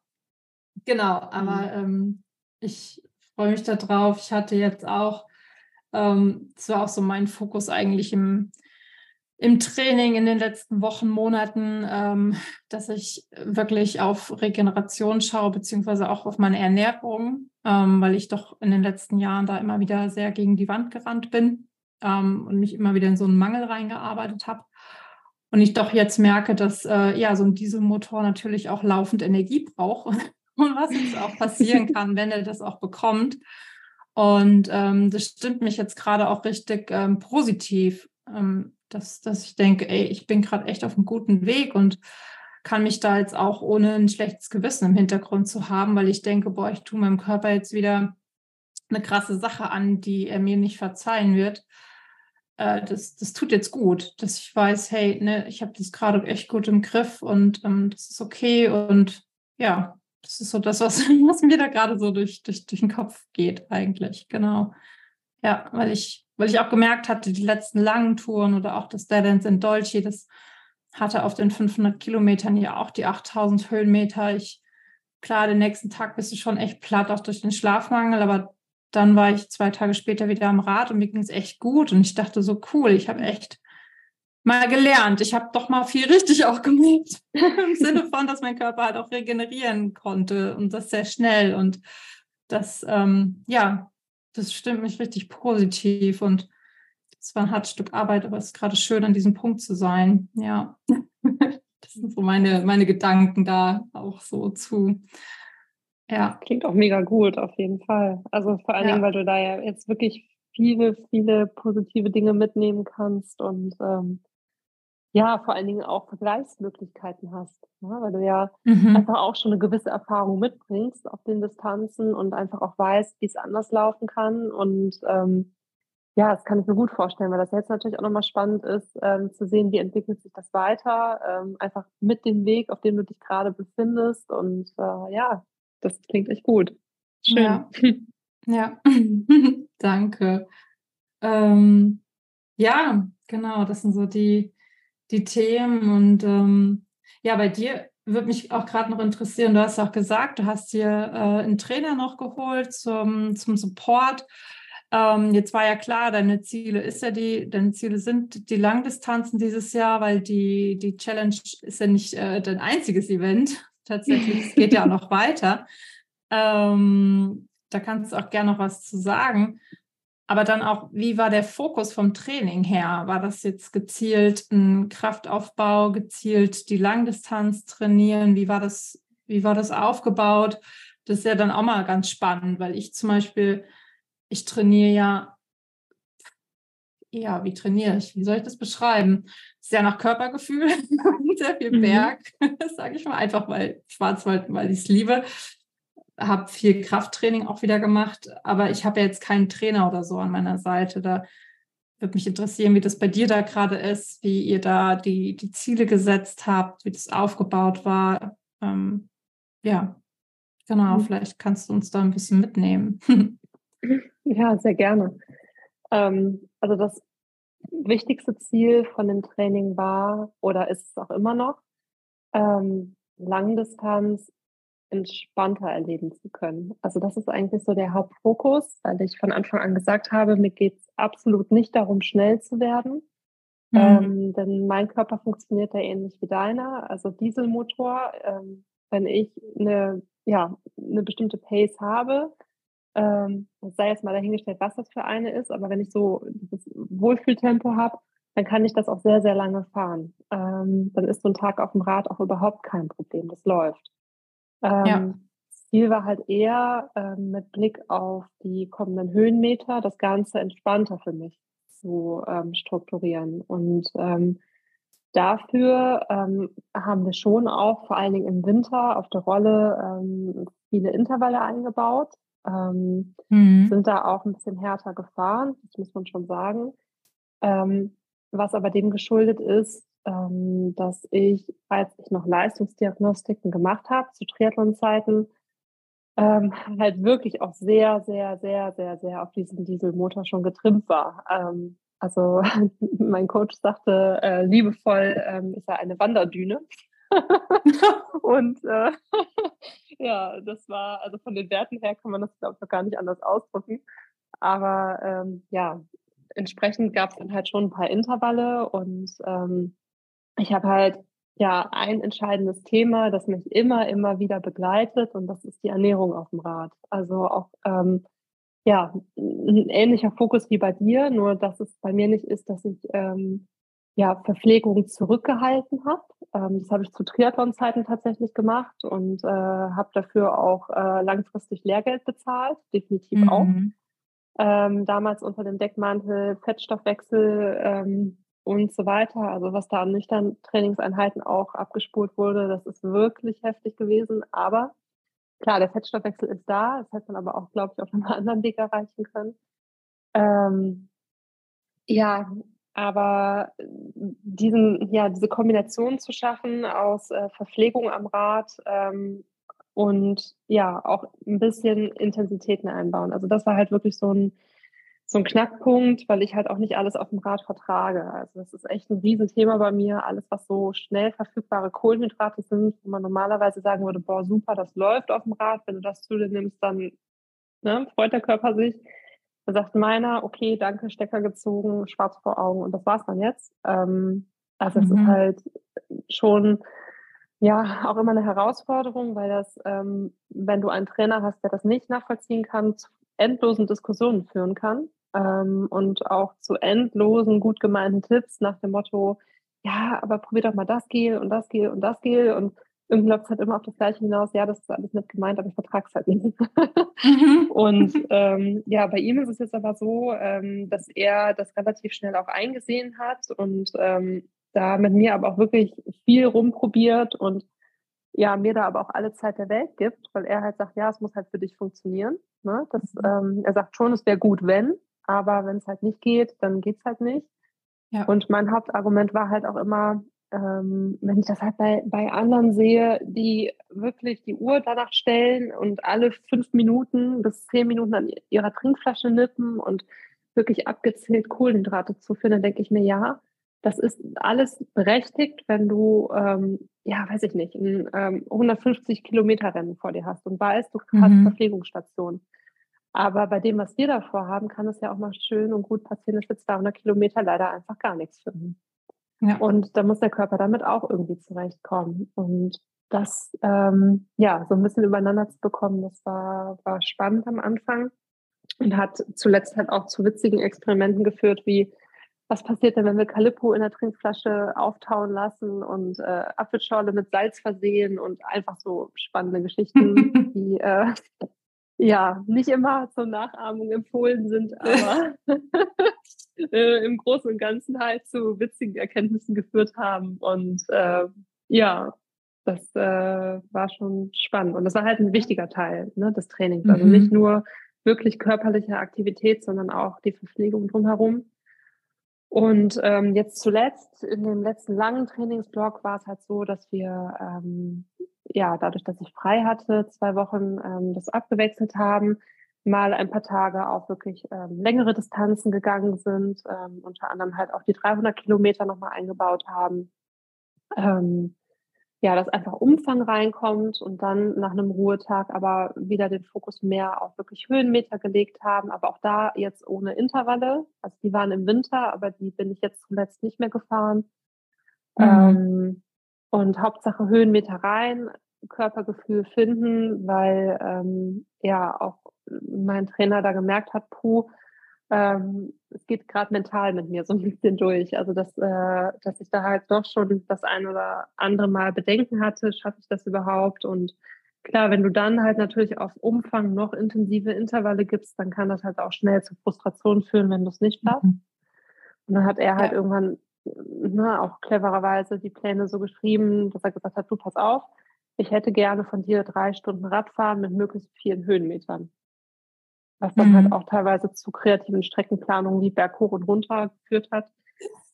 genau. Aber mhm. ähm, ich freue mich darauf. Ich hatte jetzt auch, ähm, das war auch so mein Fokus eigentlich im im Training in den letzten Wochen, Monaten, ähm, dass ich wirklich auf Regeneration schaue, beziehungsweise auch auf meine Ernährung, ähm, weil ich doch in den letzten Jahren da immer wieder sehr gegen die Wand gerannt bin ähm, und mich immer wieder in so einen Mangel reingearbeitet habe. Und ich doch jetzt merke, dass äh, ja so ein Dieselmotor natürlich auch laufend Energie braucht *laughs* und was jetzt auch passieren *laughs* kann, wenn er das auch bekommt. Und ähm, das stimmt mich jetzt gerade auch richtig ähm, positiv, dass, dass ich denke, ey, ich bin gerade echt auf einem guten Weg und kann mich da jetzt auch ohne ein schlechtes Gewissen im Hintergrund zu haben, weil ich denke, boah, ich tue meinem Körper jetzt wieder eine krasse Sache an, die er mir nicht verzeihen wird. Äh, das, das tut jetzt gut, dass ich weiß, hey, ne, ich habe das gerade echt gut im Griff und ähm, das ist okay. Und ja, das ist so das, was, *laughs* was mir da gerade so durch, durch, durch den Kopf geht, eigentlich. Genau. Ja, weil ich, weil ich auch gemerkt hatte, die letzten langen Touren oder auch das Dead Ends in Dolce, das hatte auf den 500 Kilometern ja auch die 8000 Höhenmeter. Ich, klar, den nächsten Tag bist du schon echt platt, auch durch den Schlafmangel, aber dann war ich zwei Tage später wieder am Rad und mir ging es echt gut. Und ich dachte so, cool, ich habe echt mal gelernt. Ich habe doch mal viel richtig auch gemacht. *laughs* Im Sinne von, dass mein Körper halt auch regenerieren konnte und das sehr schnell. Und das, ähm, ja, das stimmt mich richtig positiv. Und es war ein hartes Stück Arbeit, aber es ist gerade schön, an diesem Punkt zu sein. Ja. *laughs* Das sind so meine, meine Gedanken da auch so zu. Ja. Klingt auch mega gut, auf jeden Fall. Also vor allen ja. Dingen, weil du da ja jetzt wirklich viele, viele positive Dinge mitnehmen kannst und ähm, ja, vor allen Dingen auch Vergleichsmöglichkeiten hast, ne? weil du ja mhm. einfach auch schon eine gewisse Erfahrung mitbringst auf den Distanzen und einfach auch weißt, wie es anders laufen kann und ähm, ja, das kann ich mir gut vorstellen, weil das jetzt natürlich auch nochmal spannend ist, ähm, zu sehen, wie entwickelt sich das weiter, ähm, einfach mit dem Weg, auf dem du dich gerade befindest. Und äh, ja, das klingt echt gut. Schön. Ja, *laughs* ja. *laughs* danke. Ähm, ja, genau, das sind so die, die Themen. Und ähm, ja, bei dir würde mich auch gerade noch interessieren, du hast auch gesagt, du hast dir äh, einen Trainer noch geholt zum, zum Support. Ähm, jetzt war ja klar, deine Ziele ist ja die, deine Ziele sind die Langdistanzen dieses Jahr, weil die, die Challenge ist ja nicht äh, dein einziges Event. *laughs* Tatsächlich, es geht ja auch noch weiter. Ähm, da kannst du auch gerne noch was zu sagen. Aber dann auch, wie war der Fokus vom Training her? War das jetzt gezielt ein Kraftaufbau, gezielt die Langdistanz trainieren? Wie war das, wie war das aufgebaut? Das ist ja dann auch mal ganz spannend, weil ich zum Beispiel ich trainiere ja, ja, wie trainiere ich? Wie soll ich das beschreiben? Sehr nach Körpergefühl, *laughs* sehr viel mhm. Berg, *laughs* mhm. sage ich mal, einfach weil Schwarzwald, weil ich es liebe. Habe viel Krafttraining auch wieder gemacht, aber ich habe ja jetzt keinen Trainer oder so an meiner Seite. Da würde mich interessieren, wie das bei dir da gerade ist, wie ihr da die, die Ziele gesetzt habt, wie das aufgebaut war. Ähm, ja, genau, mhm. vielleicht kannst du uns da ein bisschen mitnehmen. *laughs* Ja, sehr gerne. Ähm, also das wichtigste Ziel von dem Training war oder ist es auch immer noch, ähm, Langdistanz entspannter erleben zu können. Also das ist eigentlich so der Hauptfokus, weil ich von Anfang an gesagt habe, mir geht es absolut nicht darum, schnell zu werden. Mhm. Ähm, denn mein Körper funktioniert ja ähnlich wie deiner. Also Dieselmotor, ähm, wenn ich eine, ja, eine bestimmte Pace habe, ähm, sei jetzt mal dahingestellt, was das für eine ist, aber wenn ich so dieses Wohlfühltempo habe, dann kann ich das auch sehr, sehr lange fahren. Ähm, dann ist so ein Tag auf dem Rad auch überhaupt kein Problem, das läuft. Ähm, ja. Ziel war halt eher ähm, mit Blick auf die kommenden Höhenmeter, das Ganze entspannter für mich zu ähm, strukturieren. Und ähm, dafür ähm, haben wir schon auch vor allen Dingen im Winter auf der Rolle ähm, viele Intervalle eingebaut mhm. sind da auch ein bisschen härter gefahren, das muss man schon sagen. Was aber dem geschuldet ist, ähm, dass ich, als ich noch Leistungsdiagnostiken gemacht habe zu Triathlon-Zeiten, ähm, *laughs* halt wirklich auch sehr, sehr, sehr, sehr, sehr auf diesen Dieselmotor schon getrimmt war. Ähm, also *laughs* mein Coach sagte äh, liebevoll, ähm, ist er eine Wanderdüne. *laughs* und äh, ja, das war, also von den Werten her kann man das, glaube ich, noch gar nicht anders ausdrücken. Aber ähm, ja, entsprechend gab es dann halt schon ein paar Intervalle und ähm, ich habe halt ja ein entscheidendes Thema, das mich immer, immer wieder begleitet und das ist die Ernährung auf dem Rad. Also auch ähm, ja, ein ähnlicher Fokus wie bei dir, nur dass es bei mir nicht ist, dass ich ähm, ja, Verpflegung zurückgehalten habe. Ähm, das habe ich zu Triathlon-Zeiten tatsächlich gemacht und äh, habe dafür auch äh, langfristig Lehrgeld bezahlt, definitiv mhm. auch. ähm, damals unter dem Deckmantel Fettstoffwechsel ähm, und so weiter. Also was da an nüchtern Trainingseinheiten auch abgespult wurde, das ist wirklich heftig gewesen. Aber klar, der Fettstoffwechsel ist da. Das hätte man aber auch, glaube ich, auf einem *laughs* anderen Weg erreichen können. Ähm, ja, aber diesen, ja, diese Kombination zu schaffen aus äh, Verpflegung am Rad ähm, und ja, auch ein bisschen Intensitäten einbauen. Also das war halt wirklich so ein, so ein Knackpunkt, weil ich halt auch nicht alles auf dem Rad vertrage. Also das ist echt ein Riesenthema bei mir. Alles, was so schnell verfügbare Kohlenhydrate sind, wo man normalerweise sagen würde, boah, super, das läuft auf dem Rad. Wenn du das zu dir nimmst, dann ne, freut der Körper sich. Da sagt meiner, okay, danke, Stecker gezogen, schwarz vor Augen und das war's dann jetzt. Ähm, also es mhm. ist halt schon ja auch immer eine Herausforderung, weil das, ähm, wenn du einen Trainer hast, der das nicht nachvollziehen kann, zu endlosen Diskussionen führen kann ähm, und auch zu endlosen, gut gemeinten Tipps nach dem Motto, ja, aber probier doch mal das Gel und das Gel und das Gel und irgendwie läuft es halt immer auf das Gleiche hinaus, ja, das ist alles nicht gemeint, aber ich vertrage es halt nicht. Mhm. *laughs* und ähm, ja, bei ihm ist es jetzt aber so, ähm, dass er das relativ schnell auch eingesehen hat und ähm, da mit mir aber auch wirklich viel rumprobiert und ja, mir da aber auch alle Zeit der Welt gibt, weil er halt sagt, ja, es muss halt für dich funktionieren. Ne? Das, mhm. ähm, er sagt schon, es wäre gut, wenn, aber wenn es halt nicht geht, dann geht es halt nicht. Ja. Und mein Hauptargument war halt auch immer, ähm, wenn ich das halt bei, bei anderen sehe, die wirklich die Uhr danach stellen und alle fünf Minuten bis zehn Minuten an ihrer Trinkflasche nippen und wirklich abgezählt Kohlenhydrate zu finden, denke ich mir, ja, das ist alles berechtigt, wenn du, ähm, ja, weiß ich nicht, ein ähm, 150 Kilometer Rennen vor dir hast und weißt, du hast mhm. Verpflegungsstation. Aber bei dem, was wir davor haben, kann es ja auch mal schön und gut passieren, dass wir 200 Kilometer leider einfach gar nichts finden. Ja. Und da muss der Körper damit auch irgendwie zurechtkommen. Und das, ähm, ja, so ein bisschen übereinander zu bekommen, das war, war spannend am Anfang und hat zuletzt halt auch zu witzigen Experimenten geführt, wie was passiert denn, wenn wir Calippo in der Trinkflasche auftauen lassen und äh, Apfelschorle mit Salz versehen und einfach so spannende Geschichten, *laughs* die äh, ja nicht immer zur Nachahmung empfohlen sind, aber *laughs* äh, im Großen und Ganzen halt zu witzigen Erkenntnissen geführt haben. Und äh, ja, das äh, war schon spannend. Und das war halt ein wichtiger Teil ne, des Trainings. Also mhm. nicht nur wirklich körperliche Aktivität, sondern auch die Verpflegung drumherum. Und ähm, jetzt zuletzt, in dem letzten langen Trainingsblock, war es halt so, dass wir, ähm, ja, dadurch, dass ich frei hatte, zwei Wochen ähm, das abgewechselt haben, mal ein paar Tage auch wirklich ähm, längere Distanzen gegangen sind, ähm, unter anderem halt auch die 300 Kilometer nochmal eingebaut haben. Ähm, ja, dass einfach Umfang reinkommt und dann nach einem Ruhetag aber wieder den Fokus mehr auf wirklich Höhenmeter gelegt haben, aber auch da jetzt ohne Intervalle. Also die waren im Winter, aber die bin ich jetzt zuletzt nicht mehr gefahren. Mhm. Ähm, und Hauptsache Höhenmeter rein, Körpergefühl finden, weil ähm, ja auch mein Trainer da gemerkt hat, puh, ähm, es geht gerade mental mit mir so ein bisschen durch. Also dass, äh, dass ich da halt doch schon das ein oder andere Mal Bedenken hatte, schaffe ich das überhaupt? Und klar, wenn du dann halt natürlich auf Umfang noch intensive Intervalle gibst, dann kann das halt auch schnell zu Frustration führen, wenn du es nicht schaffst. Mhm. Und dann hat er halt ja. irgendwann ne, auch clevererweise die Pläne so geschrieben, dass er gesagt hat, du pass auf, ich hätte gerne von dir drei Stunden Radfahren mit möglichst vielen Höhenmetern was dann halt mhm. halt auch teilweise zu kreativen Streckenplanungen wie Berg hoch und runter geführt hat.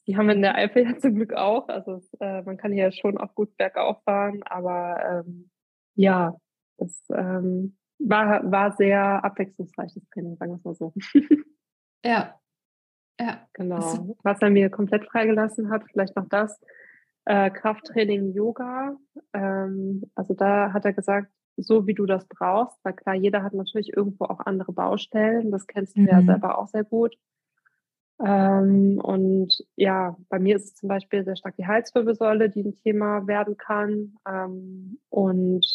Die haben wir in der Eifel ja zum Glück auch. Also äh, man kann hier schon auch gut bergauf fahren, aber ähm, ja, es ähm, war, war sehr abwechslungsreiches Training, sagen wir es mal so. *laughs* ja. Ja. Genau. Was er mir komplett freigelassen hat, vielleicht noch das, äh, Krafttraining, Yoga. Ähm, also da hat er gesagt, so wie du das brauchst, weil klar, jeder hat natürlich irgendwo auch andere Baustellen. Das kennst du mhm. ja selber auch sehr gut. Ähm, und ja, bei mir ist es zum Beispiel sehr stark die Halswirbelsäule, die ein Thema werden kann. Ähm, und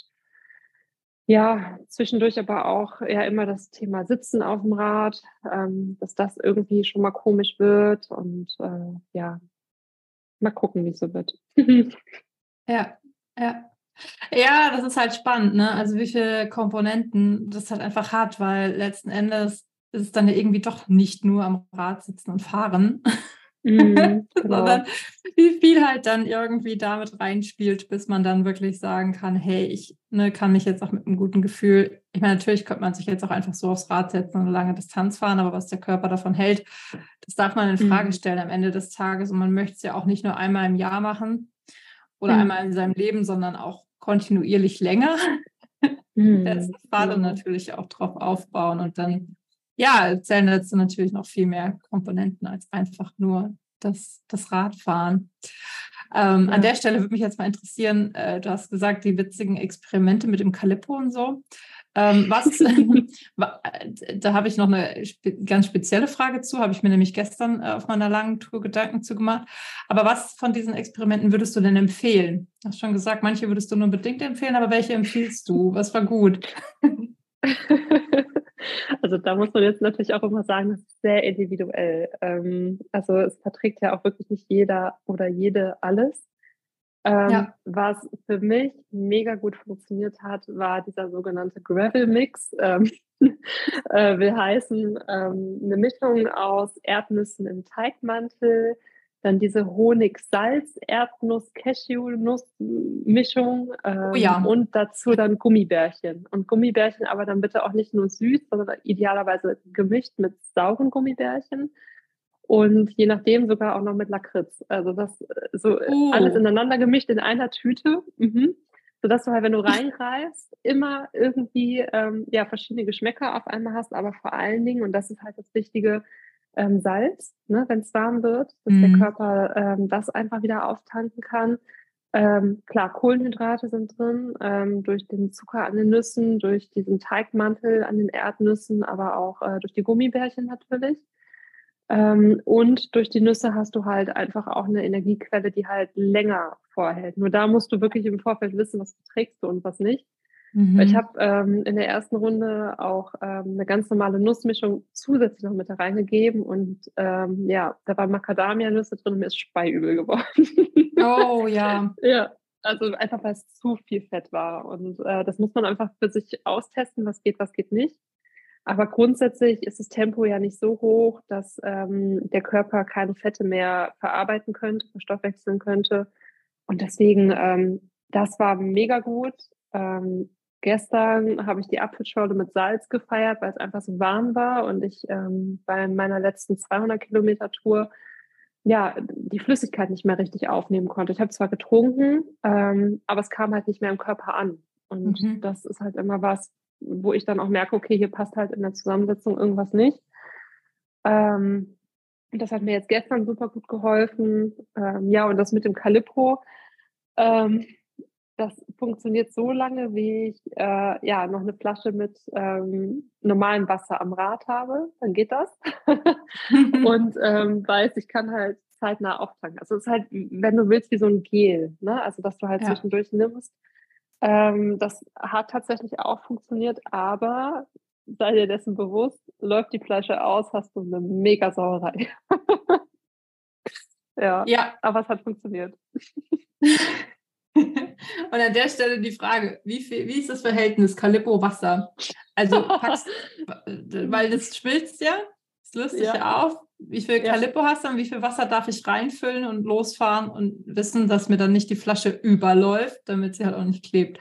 ja, zwischendurch aber auch ja immer das Thema Sitzen auf dem Rad, ähm, dass das irgendwie schon mal komisch wird und äh, ja, mal gucken, wie es so wird. *laughs* ja, ja. Ja, das ist halt spannend, ne? Also wie viele Komponenten das halt einfach hat, weil letzten Endes ist es dann ja irgendwie doch nicht nur am Rad sitzen und fahren, *laughs* mm, genau. sondern wie viel halt dann irgendwie damit reinspielt, bis man dann wirklich sagen kann, hey, ich ne, kann mich jetzt auch mit einem guten Gefühl, ich meine, natürlich könnte man sich jetzt auch einfach so aufs Rad setzen und eine lange Distanz fahren, aber was der Körper davon hält, das darf man in Frage mm. stellen am Ende des Tages und man möchte es ja auch nicht nur einmal im Jahr machen oder mm. einmal in seinem Leben, sondern auch kontinuierlich länger. Mm, *laughs* das Faden genau. natürlich auch drauf aufbauen und dann ja, zählen dazu natürlich noch viel mehr Komponenten als einfach nur das, das Radfahren. Ähm, ja. An der Stelle würde mich jetzt mal interessieren, äh, du hast gesagt, die witzigen Experimente mit dem Calippo und so. Ähm, was, *laughs* *laughs* äh, da habe ich noch eine spe ganz spezielle Frage zu, habe ich mir nämlich gestern äh, auf meiner langen Tour Gedanken zu gemacht. Aber was von diesen Experimenten würdest du denn empfehlen? Du hast schon gesagt, manche würdest du nur bedingt empfehlen, aber welche empfiehlst du? Was war gut? *laughs* *laughs* Also da muss man jetzt natürlich auch immer sagen, das ist sehr individuell. Ähm, also es verträgt ja auch wirklich nicht jeder oder jede alles. Ähm, ja. Was für mich mega gut funktioniert hat, war dieser sogenannte Gravel Mix. Ähm, *laughs* äh, will heißen ähm, eine Mischung aus Erdnüssen im Teigmantel, dann diese Honig-Salz-Erdnuss-Cashew-Nuss-Mischung ähm, oh ja. und dazu dann Gummibärchen. Und Gummibärchen aber dann bitte auch nicht nur süß, sondern idealerweise gemischt mit sauren Gummibärchen und je nachdem sogar auch noch mit Lakritz. Also das so oh. alles ineinander gemischt in einer Tüte. Mhm. Sodass du halt, wenn du *laughs* reingreifst, immer irgendwie ähm, ja, verschiedene Geschmäcker auf einmal hast, aber vor allen Dingen, und das ist halt das Wichtige, ähm, Salz, ne, wenn es warm wird, dass mhm. der Körper ähm, das einfach wieder auftanken kann. Ähm, klar, Kohlenhydrate sind drin, ähm, durch den Zucker an den Nüssen, durch diesen Teigmantel an den Erdnüssen, aber auch äh, durch die Gummibärchen natürlich. Ähm, und durch die Nüsse hast du halt einfach auch eine Energiequelle, die halt länger vorhält. Nur da musst du wirklich im Vorfeld wissen, was du trägst und was nicht. Mhm. Ich habe ähm, in der ersten Runde auch ähm, eine ganz normale Nussmischung zusätzlich noch mit da reingegeben und ähm, ja, da war Macadamia-Nüsse drin und mir ist speiübel geworden. Oh *laughs* ja. ja, also einfach weil es zu viel Fett war und äh, das muss man einfach für sich austesten, was geht, was geht nicht. Aber grundsätzlich ist das Tempo ja nicht so hoch, dass ähm, der Körper keine Fette mehr verarbeiten könnte, verstoffwechseln könnte. Und deswegen, ähm, das war mega gut. Ähm, Gestern habe ich die Apfelschorle mit Salz gefeiert, weil es einfach so warm war und ich ähm, bei meiner letzten 200 Kilometer Tour ja die Flüssigkeit nicht mehr richtig aufnehmen konnte. Ich habe zwar getrunken, ähm, aber es kam halt nicht mehr im Körper an. Und mhm. das ist halt immer was, wo ich dann auch merke, okay, hier passt halt in der Zusammensetzung irgendwas nicht. Ähm, das hat mir jetzt gestern super gut geholfen. Ähm, ja, und das mit dem Calippo. Ähm, das funktioniert so lange, wie ich äh, ja noch eine Flasche mit ähm, normalem Wasser am Rad habe, dann geht das. *laughs* *laughs* und ähm, weiß, ich kann halt zeitnah auftanken. Also es ist halt, wenn du willst, wie so ein Gel, ne? Also dass du halt ja. zwischendurch nimmst. Ähm, das hat tatsächlich auch funktioniert, aber sei dir dessen bewusst, läuft die Flasche aus, hast du eine mega Sauerei. *laughs* ja, ja, aber es hat funktioniert. Und an der Stelle die Frage, wie, viel, wie ist das Verhältnis Calippo-Wasser? Also *laughs* packst, weil das schmilzt ja, das löst sich ja. ja auf. Wie viel ja. Calippo hast du und wie viel Wasser darf ich reinfüllen und losfahren und wissen, dass mir dann nicht die Flasche überläuft, damit sie halt auch nicht klebt?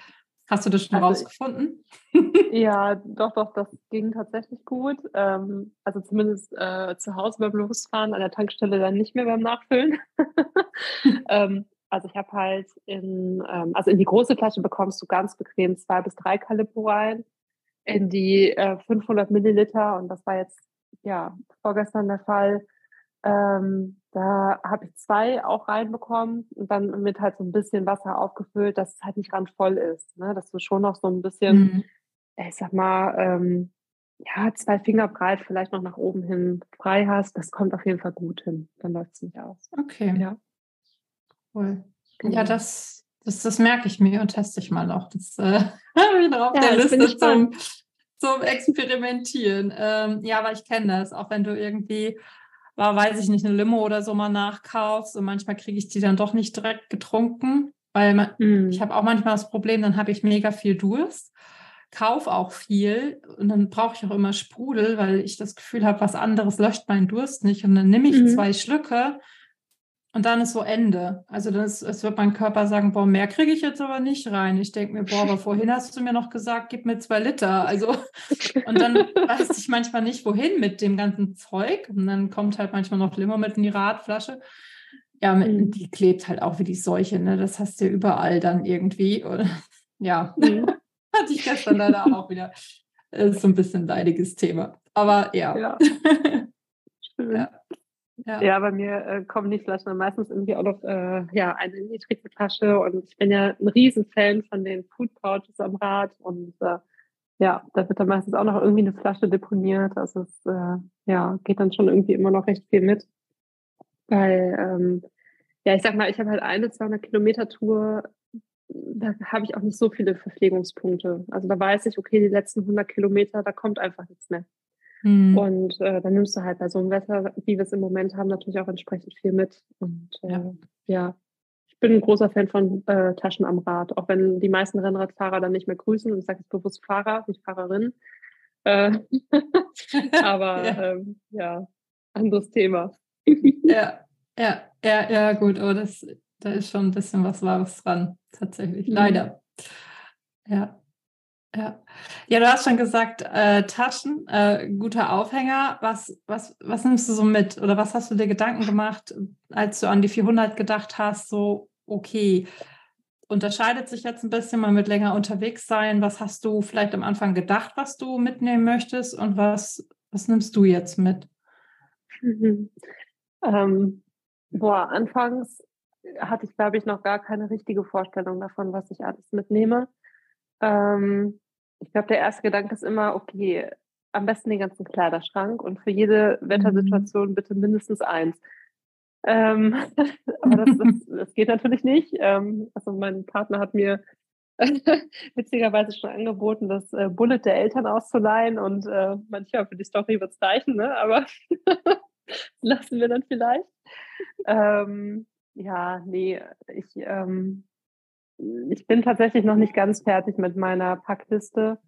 Hast du das schon also rausgefunden? *laughs* ja, doch, doch, das ging tatsächlich gut. Ähm, also zumindest äh, zu Hause beim Losfahren, an der Tankstelle dann nicht mehr beim Nachfüllen. *laughs* ähm, also ich habe halt in, ähm, also in die große Flasche bekommst du ganz bequem zwei bis drei Calippo rein, in die äh, 500 Milliliter und das war jetzt ja vorgestern der Fall. Ähm, da habe ich zwei auch reinbekommen und dann mit halt so ein bisschen Wasser aufgefüllt, dass es halt nicht ganz voll ist, ne? dass du schon noch so ein bisschen, mhm. ich sag mal, ähm, ja, zwei Finger breit vielleicht noch nach oben hin frei hast. Das kommt auf jeden Fall gut hin. Dann läuft es nicht aus. Okay. Ja. Cool. Ja, genau. das, das, das merke ich mir und teste ich mal noch. Das äh, *laughs* habe ich noch auf ja, der Liste zum, zum Experimentieren. Ähm, ja, aber ich kenne das, auch wenn du irgendwie, war, weiß ich nicht, eine Limo oder so mal nachkaufst und manchmal kriege ich die dann doch nicht direkt getrunken, weil man, mm. ich habe auch manchmal das Problem, dann habe ich mega viel Durst kaufe auch viel und dann brauche ich auch immer Sprudel, weil ich das Gefühl habe, was anderes löscht meinen Durst nicht. Und dann nehme ich mhm. zwei Schlücke und dann ist so Ende. Also das, es wird mein Körper sagen, boah, mehr kriege ich jetzt aber nicht rein. Ich denke mir, boah, aber vorhin hast du mir noch gesagt, gib mir zwei Liter. Also *laughs* und dann weiß ich manchmal nicht, wohin mit dem ganzen Zeug. Und dann kommt halt manchmal noch Limo mit in die Radflasche. Ja, mit, mhm. die klebt halt auch wie die Seuche. Ne? Das hast du ja überall dann irgendwie. Und, ja, mhm. *laughs* hatte ich gestern leider auch wieder. Das ist so ein bisschen ein leidiges Thema. Aber ja. ja. *laughs* ja. Ja. ja, bei mir äh, kommen die Flaschen meistens irgendwie auch noch äh, ja, eine niedrige Flasche und ich bin ja ein Riesenfan von den Food Pouches am Rad und äh, ja, da wird dann meistens auch noch irgendwie eine Flasche deponiert. Also es äh, ja, geht dann schon irgendwie immer noch recht viel mit. Weil, ähm, ja, ich sag mal, ich habe halt eine 200 Kilometer Tour, da habe ich auch nicht so viele Verpflegungspunkte. Also da weiß ich, okay, die letzten 100 Kilometer, da kommt einfach nichts mehr. Mhm. Und äh, dann nimmst du halt bei so einem Wetter, wie wir es im Moment haben, natürlich auch entsprechend viel mit. Und äh, ja. ja. ich bin ein großer Fan von äh, Taschen am Rad, auch wenn die meisten Rennradfahrer dann nicht mehr grüßen. Und ich sage jetzt bewusst Fahrer, nicht Fahrerin. Äh, *laughs* aber *laughs* ja. Ähm, ja, anderes Thema. ja, *laughs* ja, ja, ja, gut. Aber das, da ist schon ein bisschen was Wahres dran, tatsächlich. Mhm. Leider. Ja. Ja. ja, du hast schon gesagt, äh, Taschen, äh, guter Aufhänger. Was, was, was nimmst du so mit? Oder was hast du dir Gedanken gemacht, als du an die 400 gedacht hast? So, okay, unterscheidet sich jetzt ein bisschen, man wird länger unterwegs sein. Was hast du vielleicht am Anfang gedacht, was du mitnehmen möchtest? Und was, was nimmst du jetzt mit? Mhm. Ähm, boah, anfangs hatte ich, glaube ich, noch gar keine richtige Vorstellung davon, was ich alles mitnehme. Ähm, ich glaube, der erste Gedanke ist immer, okay, am besten den ganzen Kleiderschrank und für jede Wettersituation bitte mindestens eins. Ähm, *laughs* aber das, das, das, geht natürlich nicht. Ähm, also mein Partner hat mir *laughs* witzigerweise schon angeboten, das äh, Bullet der Eltern auszuleihen und äh, manchmal für die Story wird es reichen, ne? aber *laughs* lassen wir dann vielleicht. Ähm, ja, nee, ich, ähm, ich bin tatsächlich noch nicht ganz fertig mit meiner Packliste.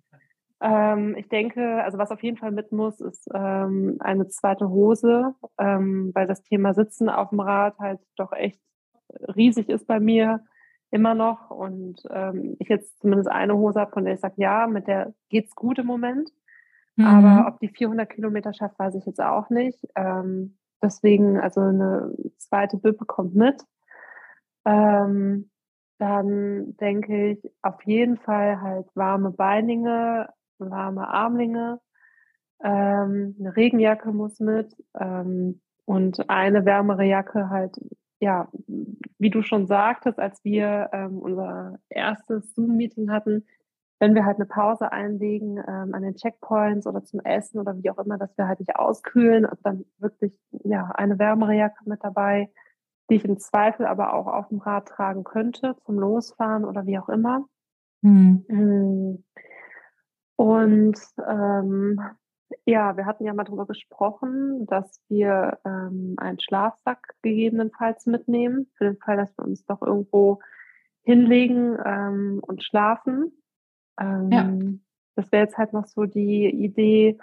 Ähm, ich denke, also was auf jeden Fall mit muss, ist ähm, eine zweite Hose, ähm, weil das Thema Sitzen auf dem Rad halt doch echt riesig ist bei mir immer noch und ähm, ich jetzt zumindest eine Hose habe, von der ich sage, ja, mit der geht's gut im Moment. Mhm. Aber ob die 400 Kilometer schafft, weiß ich jetzt auch nicht. Ähm, deswegen, also eine zweite Bippe kommt mit. Ähm, dann denke ich auf jeden Fall halt warme Beininge, warme Armlinge, ähm, eine Regenjacke muss mit ähm, und eine wärmere Jacke halt, ja, wie du schon sagtest, als wir ähm, unser erstes Zoom-Meeting hatten, wenn wir halt eine Pause einlegen ähm, an den Checkpoints oder zum Essen oder wie auch immer, dass wir halt nicht auskühlen dann wirklich ja eine wärmere Jacke mit dabei die ich im Zweifel aber auch auf dem Rad tragen könnte zum Losfahren oder wie auch immer. Mhm. Und ähm, ja, wir hatten ja mal darüber gesprochen, dass wir ähm, einen Schlafsack gegebenenfalls mitnehmen, für den Fall, dass wir uns doch irgendwo hinlegen ähm, und schlafen. Ähm, ja. Das wäre jetzt halt noch so die Idee,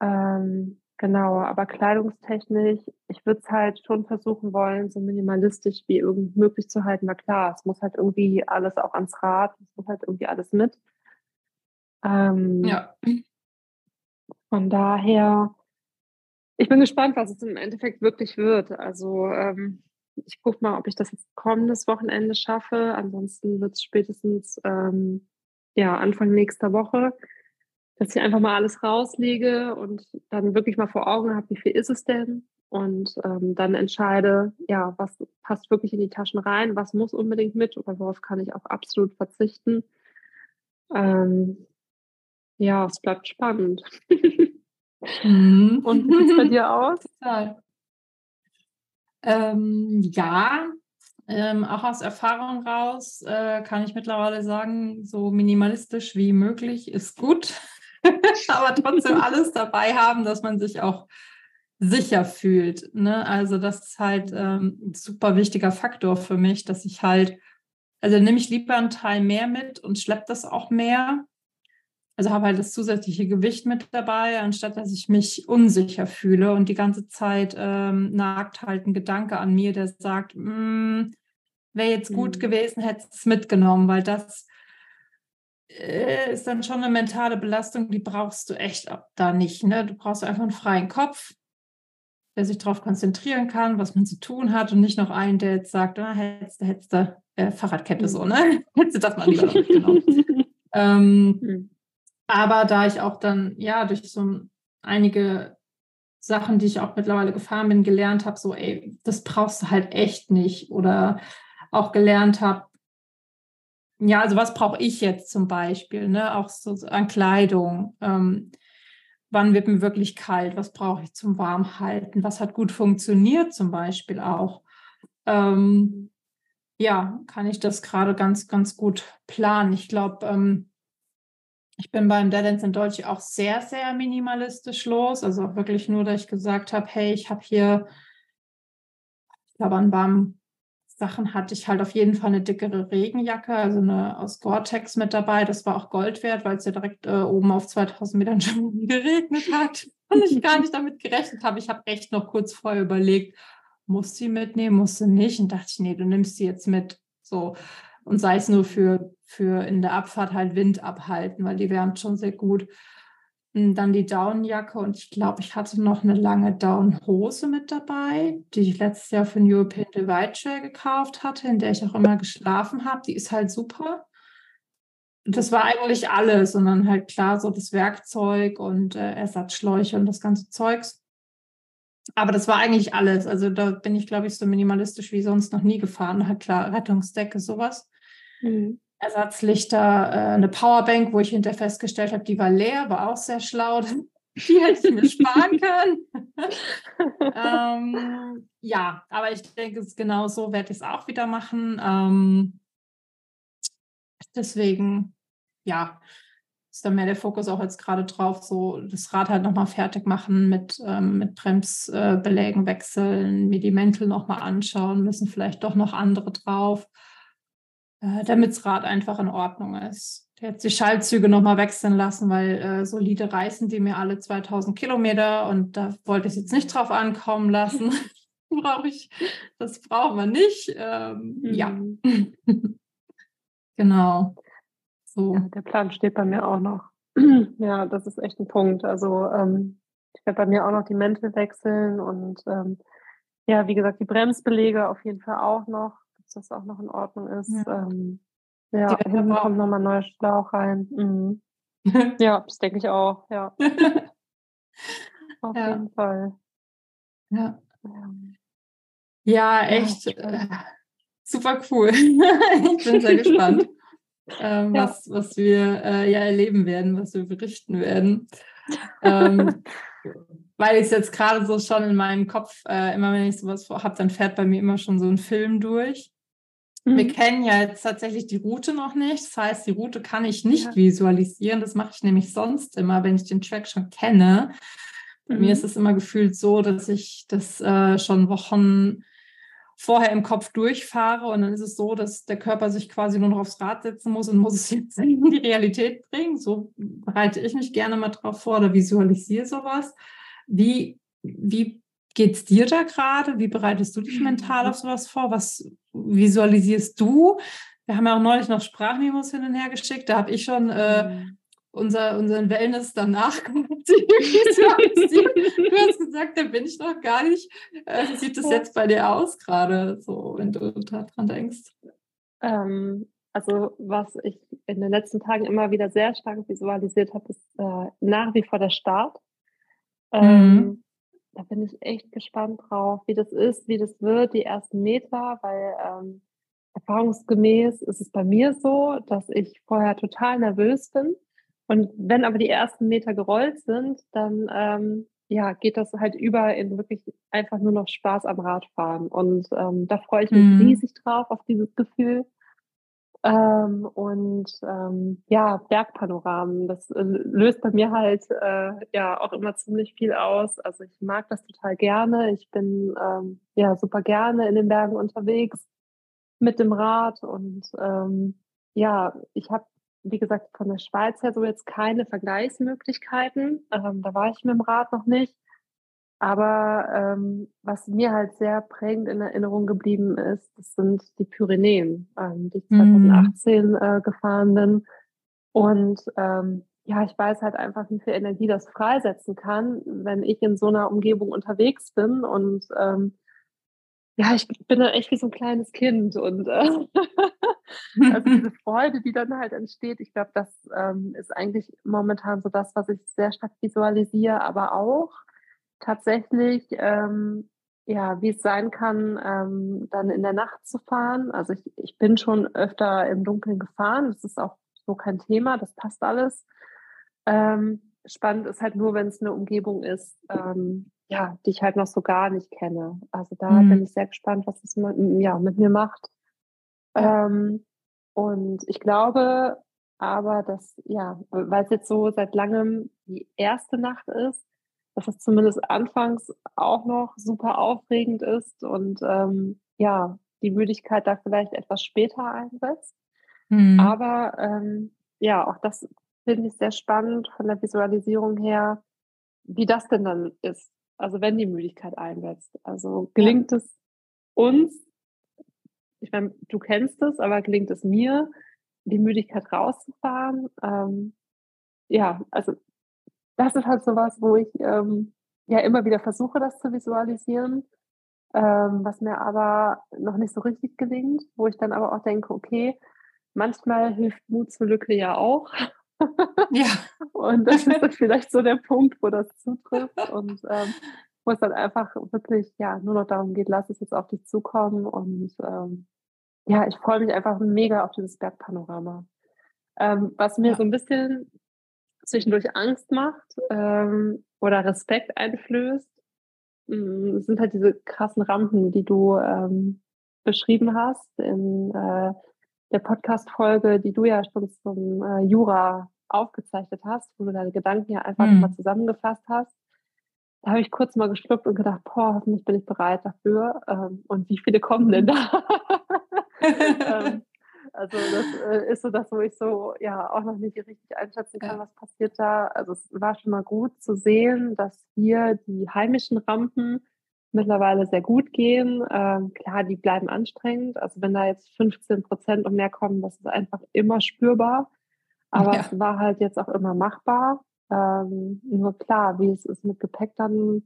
ähm, Genau, aber kleidungstechnisch, ich würde es halt schon versuchen wollen, so minimalistisch wie irgend möglich zu halten. Na klar, es muss halt irgendwie alles auch ans Rad, es muss halt irgendwie alles mit. Ähm, ja. Von daher, ich bin gespannt, was es im Endeffekt wirklich wird. Also ähm, ich gucke mal, ob ich das jetzt kommendes Wochenende schaffe. Ansonsten wird es spätestens ähm, ja, Anfang nächster Woche dass ich einfach mal alles rauslege und dann wirklich mal vor Augen habe, wie viel ist es denn? Und ähm, dann entscheide, ja, was passt wirklich in die Taschen rein, was muss unbedingt mit oder worauf kann ich auch absolut verzichten. Ähm, ja, es bleibt spannend. mhm. *laughs* Und wie sieht es bei dir aus? Ähm, ja, ähm, auch aus Erfahrung raus äh, kann ich mittlerweile sagen, so minimalistisch wie möglich ist gut. *laughs* aber trotzdem alles dabei haben, dass man sich auch sicher fühlt. Ne? Also das ist halt ähm, ein super wichtiger Faktor für mich, dass ich halt, also nehme ich lieber einen Teil mehr mit und schleppe das auch mehr, also habe halt das zusätzliche Gewicht mit dabei, anstatt dass ich mich unsicher fühle. Und die ganze Zeit ähm, nagt halt ein Gedanke an mir, der sagt, mm, wäre jetzt gut mhm. gewesen, hätte es mitgenommen, weil das ist dann schon eine mentale Belastung, die brauchst du echt da nicht. Ne? Du brauchst einfach einen freien Kopf, der sich darauf konzentrieren kann, was man zu tun hat und nicht noch einen, der jetzt sagt, ah, hättest du, hättest du, äh, Fahrradkette so, ne? *laughs* hättest du das mal lieber mitgenommen. *laughs* ähm, mhm. Aber da ich auch dann, ja, durch so einige Sachen, die ich auch mittlerweile gefahren bin, gelernt habe, so, ey, das brauchst du halt echt nicht. Oder auch gelernt habe, ja, also was brauche ich jetzt zum Beispiel, ne? Auch so an Kleidung. Ähm, wann wird mir wirklich kalt? Was brauche ich zum Warmhalten? Was hat gut funktioniert zum Beispiel auch? Ähm, ja, kann ich das gerade ganz, ganz gut planen. Ich glaube, ähm, ich bin beim Deadlands in Deutsch auch sehr, sehr minimalistisch los. Also wirklich nur, dass ich gesagt habe, hey, ich habe hier, ich glaube, an warmen Sachen hatte ich halt auf jeden Fall eine dickere Regenjacke, also eine aus Gore-Tex mit dabei. Das war auch Gold wert, weil es ja direkt äh, oben auf 2000 Metern *laughs* schon geregnet hat. Und ich gar nicht damit gerechnet habe. Ich habe echt noch kurz vorher überlegt, muss sie mitnehmen, muss sie nicht? Und dachte ich, nee, du nimmst sie jetzt mit. So. Und sei es nur für, für in der Abfahrt halt Wind abhalten, weil die wärmt schon sehr gut. Und dann die Downjacke und ich glaube, ich hatte noch eine lange Downhose mit dabei, die ich letztes Jahr für den European Divide Trail gekauft hatte, in der ich auch immer geschlafen habe. Die ist halt super. Das war eigentlich alles, sondern halt klar so das Werkzeug und äh, Ersatzschläuche und das ganze Zeugs. Aber das war eigentlich alles. Also da bin ich, glaube ich, so minimalistisch wie sonst noch nie gefahren. Halt klar, Rettungsdecke, sowas. Mhm. Ersatzlichter, äh, eine Powerbank, wo ich hinterher festgestellt habe, die war leer, war auch sehr schlau. *laughs* Die hätte ich mir sparen *laughs* können. ähm, ja, aber ich denke, es genau so werde ich es auch wieder machen. Ähm, deswegen, ja, ist da mehr der Fokus auch jetzt gerade drauf, so das Rad halt nochmal fertig machen, mit, ähm, mit Bremsbelägen äh, wechseln, mir die Mäntel nochmal anschauen, müssen vielleicht doch noch andere drauf äh, damit das Rad einfach in Ordnung ist. Der hat die Schaltzüge nochmal wechseln lassen, weil äh, solide reißen die mir alle 2000 Kilometer und da wollte ich jetzt nicht drauf ankommen lassen. *laughs* *laughs* Brauche ich, das brauchen wir nicht. Ähm, mhm. Ja. *laughs* genau. So. Ja, der Plan steht bei mir auch noch. *clears throat* ja, das ist echt ein Punkt. Also ähm, ich werde bei mir auch noch die Mäntel wechseln und ähm, ja, wie gesagt, die Bremsbelege auf jeden Fall auch noch das auch noch in Ordnung ist. Ja, ähm, ja hinten kommt nochmal ein neuer Schlauch rein. Mhm. *laughs* ja, das denke ich auch, ja. Auf *laughs* ja. jeden Fall. Ja. Ja, echt äh, super cool. *laughs* ich bin sehr gespannt, ähm, ja. was, was wir äh, ja erleben werden, was wir berichten werden. ähm, weil ich es jetzt gerade so schon in meinem Kopf, äh, immer wenn ich sowas habe, dann fährt bei mir immer schon so ein Film durch. Mhm. Wir kennen ja jetzt tatsächlich die Route noch nicht. Das heißt, die Route kann ich nicht ja. visualisieren. Das mache ich nämlich sonst immer, wenn ich den Track schon kenne. Mhm. Mir ist es immer gefühlt so, dass ich das äh, schon Wochen vorher im Kopf durchfahre und dann ist es so, dass der Körper sich quasi nur noch aufs Rad setzen muss und muss es *laughs* jetzt in die Realität bringen. So bereite ich mich gerne mal drauf vor oder visualisiere sowas. Wie, wie geht es dir da gerade? Wie bereitest du dich mental auf sowas vor? Was visualisierst du? Wir haben ja auch neulich noch Sprachmemos hin und her geschickt. Da habe ich schon äh, mhm. unser, unseren Wellness danach *laughs* gemacht. du hast gesagt, da bin ich noch gar nicht. Äh, wie sieht das jetzt bei dir aus gerade, so wenn du daran denkst? Ähm, also was ich in den letzten Tagen immer wieder sehr stark visualisiert habe, ist äh, nach wie vor der Start. Mhm. Ähm, mhm da bin ich echt gespannt drauf, wie das ist, wie das wird, die ersten Meter, weil ähm, erfahrungsgemäß ist es bei mir so, dass ich vorher total nervös bin. Und wenn aber die ersten Meter gerollt sind, dann ähm, ja, geht das halt über in wirklich einfach nur noch Spaß am Radfahren. Und ähm, da freue ich mich mhm. riesig drauf, auf dieses Gefühl. Ähm, und ähm, ja, Bergpanoramen, das äh, löst bei mir halt äh, ja auch immer ziemlich viel aus. Also ich mag das total gerne. Ich bin ähm, ja super gerne in den Bergen unterwegs mit dem Rad und ähm, ja, ich habe wie gesagt, von der Schweiz her so jetzt keine Vergleichsmöglichkeiten. Ähm, da war ich mit dem Rad noch nicht. Aber ähm, was mir halt sehr prägend in Erinnerung geblieben ist, das sind die Pyrenäen, ähm, die ich 2018 mhm. äh, gefahren bin. Und ähm, ja, ich weiß halt einfach, wie viel Energie das freisetzen kann, wenn ich in so einer Umgebung unterwegs bin. Und ähm, ja, ich bin da echt wie so ein kleines Kind. Und äh, *laughs* also diese Freude, die dann halt entsteht, ich glaube, das ähm, ist eigentlich momentan so das, was ich sehr stark visualisiere, aber auch tatsächlich, ähm, ja, wie es sein kann, ähm, dann in der Nacht zu fahren. Also ich, ich bin schon öfter im Dunkeln gefahren. Das ist auch so kein Thema, das passt alles. Ähm, spannend ist halt nur, wenn es eine Umgebung ist, ähm, ja, die ich halt noch so gar nicht kenne. Also da mhm. bin ich sehr gespannt, was es mit, ja, mit mir macht. Ähm, und ich glaube aber, dass, ja, weil es jetzt so seit langem die erste Nacht ist, dass es zumindest anfangs auch noch super aufregend ist und ähm, ja, die Müdigkeit da vielleicht etwas später einsetzt. Mhm. Aber ähm, ja, auch das finde ich sehr spannend von der Visualisierung her, wie das denn dann ist. Also wenn die Müdigkeit einsetzt. Also gelingt ja. es uns, ich meine, du kennst es, aber gelingt es mir, die Müdigkeit rauszufahren? Ähm, ja, also das ist halt so was, wo ich ähm, ja immer wieder versuche, das zu visualisieren, ähm, was mir aber noch nicht so richtig gelingt, wo ich dann aber auch denke, okay, manchmal hilft Mut zur Lücke ja auch. ja. *laughs* Und das ist dann *laughs* vielleicht so der Punkt, wo das zutrifft und ähm, wo es dann einfach wirklich ja nur noch darum geht, lass es jetzt auf dich zukommen und ähm, ja, ich freue mich einfach mega auf dieses Bergpanorama. Ähm, was mir ja. so ein bisschen zwischendurch Angst macht ähm, oder Respekt einflößt, mm, sind halt diese krassen Rampen, die du ähm, beschrieben hast in äh, der Podcast-Folge, die du ja schon zum äh, Jura aufgezeichnet hast, wo du deine Gedanken ja einfach mhm. mal zusammengefasst hast. Da habe ich kurz mal geschluckt und gedacht, boah, hoffentlich bin ich bereit dafür. Ähm, und wie viele kommen denn da? *laughs* *laughs* ähm, also das äh, ist so das, wo ich so ja auch noch nicht richtig einschätzen kann, was passiert da. Also es war schon mal gut zu sehen, dass hier die heimischen Rampen mittlerweile sehr gut gehen. Ähm, klar, die bleiben anstrengend. Also wenn da jetzt 15 Prozent und mehr kommen, das ist einfach immer spürbar. Aber ja. es war halt jetzt auch immer machbar. Ähm, nur klar, wie es ist mit Gepäck dann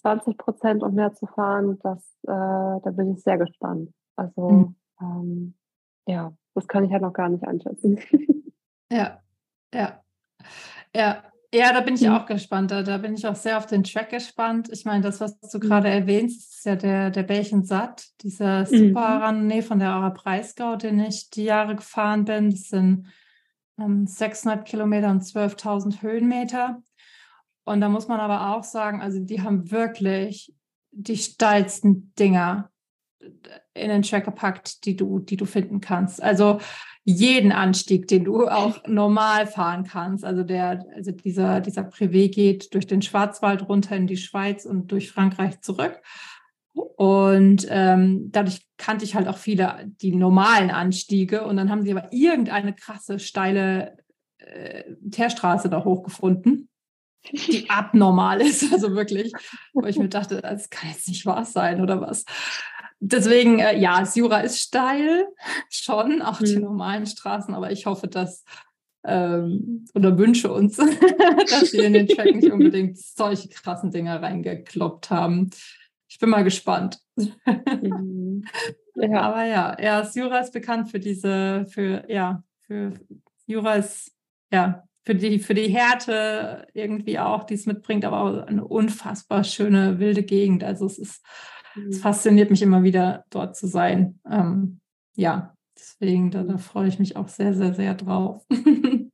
20 Prozent und mehr zu fahren, das, äh, da bin ich sehr gespannt. Also mhm. ähm, ja, das kann ich halt noch gar nicht einschätzen. *laughs* Ja, ja, ja. Ja, da bin ich mhm. auch gespannt. Da, da, bin ich auch sehr auf den Track gespannt. Ich meine, das, was du mhm. gerade erwähnst, ist ja der, der Bällchen Satt, dieser Super mhm. nee, von der Aura Breisgau, den ich die Jahre gefahren bin. Das sind ähm, 600 Kilometer und 12.000 Höhenmeter. Und da muss man aber auch sagen, also die haben wirklich die steilsten Dinger in den Track gepackt, die du, die du finden kannst. Also jeden Anstieg, den du auch normal fahren kannst. Also der, also dieser, dieser Privé geht durch den Schwarzwald runter in die Schweiz und durch Frankreich zurück. Und ähm, dadurch kannte ich halt auch viele die normalen Anstiege. Und dann haben sie aber irgendeine krasse, steile äh, Teerstraße da hochgefunden, die *laughs* abnormal ist. Also wirklich, wo ich mir dachte, das kann jetzt nicht wahr sein oder was. Deswegen, äh, ja, Jura ist steil, *laughs* schon, auch mhm. die normalen Straßen, aber ich hoffe, dass ähm, oder wünsche uns, *laughs* dass sie in den Track nicht unbedingt solche krassen Dinger reingekloppt haben. Ich bin mal gespannt. Mhm. *laughs* Ja. Aber ja, ja, Jura ist bekannt für diese, für, ja, für Jura ist, ja, für die, für die Härte irgendwie auch, die es mitbringt, aber auch eine unfassbar schöne, wilde Gegend. Also es ist es mhm. fasziniert mich immer wieder, dort zu sein. Ähm, ja, deswegen, da, da, freue ich mich auch sehr, sehr, sehr drauf. *laughs*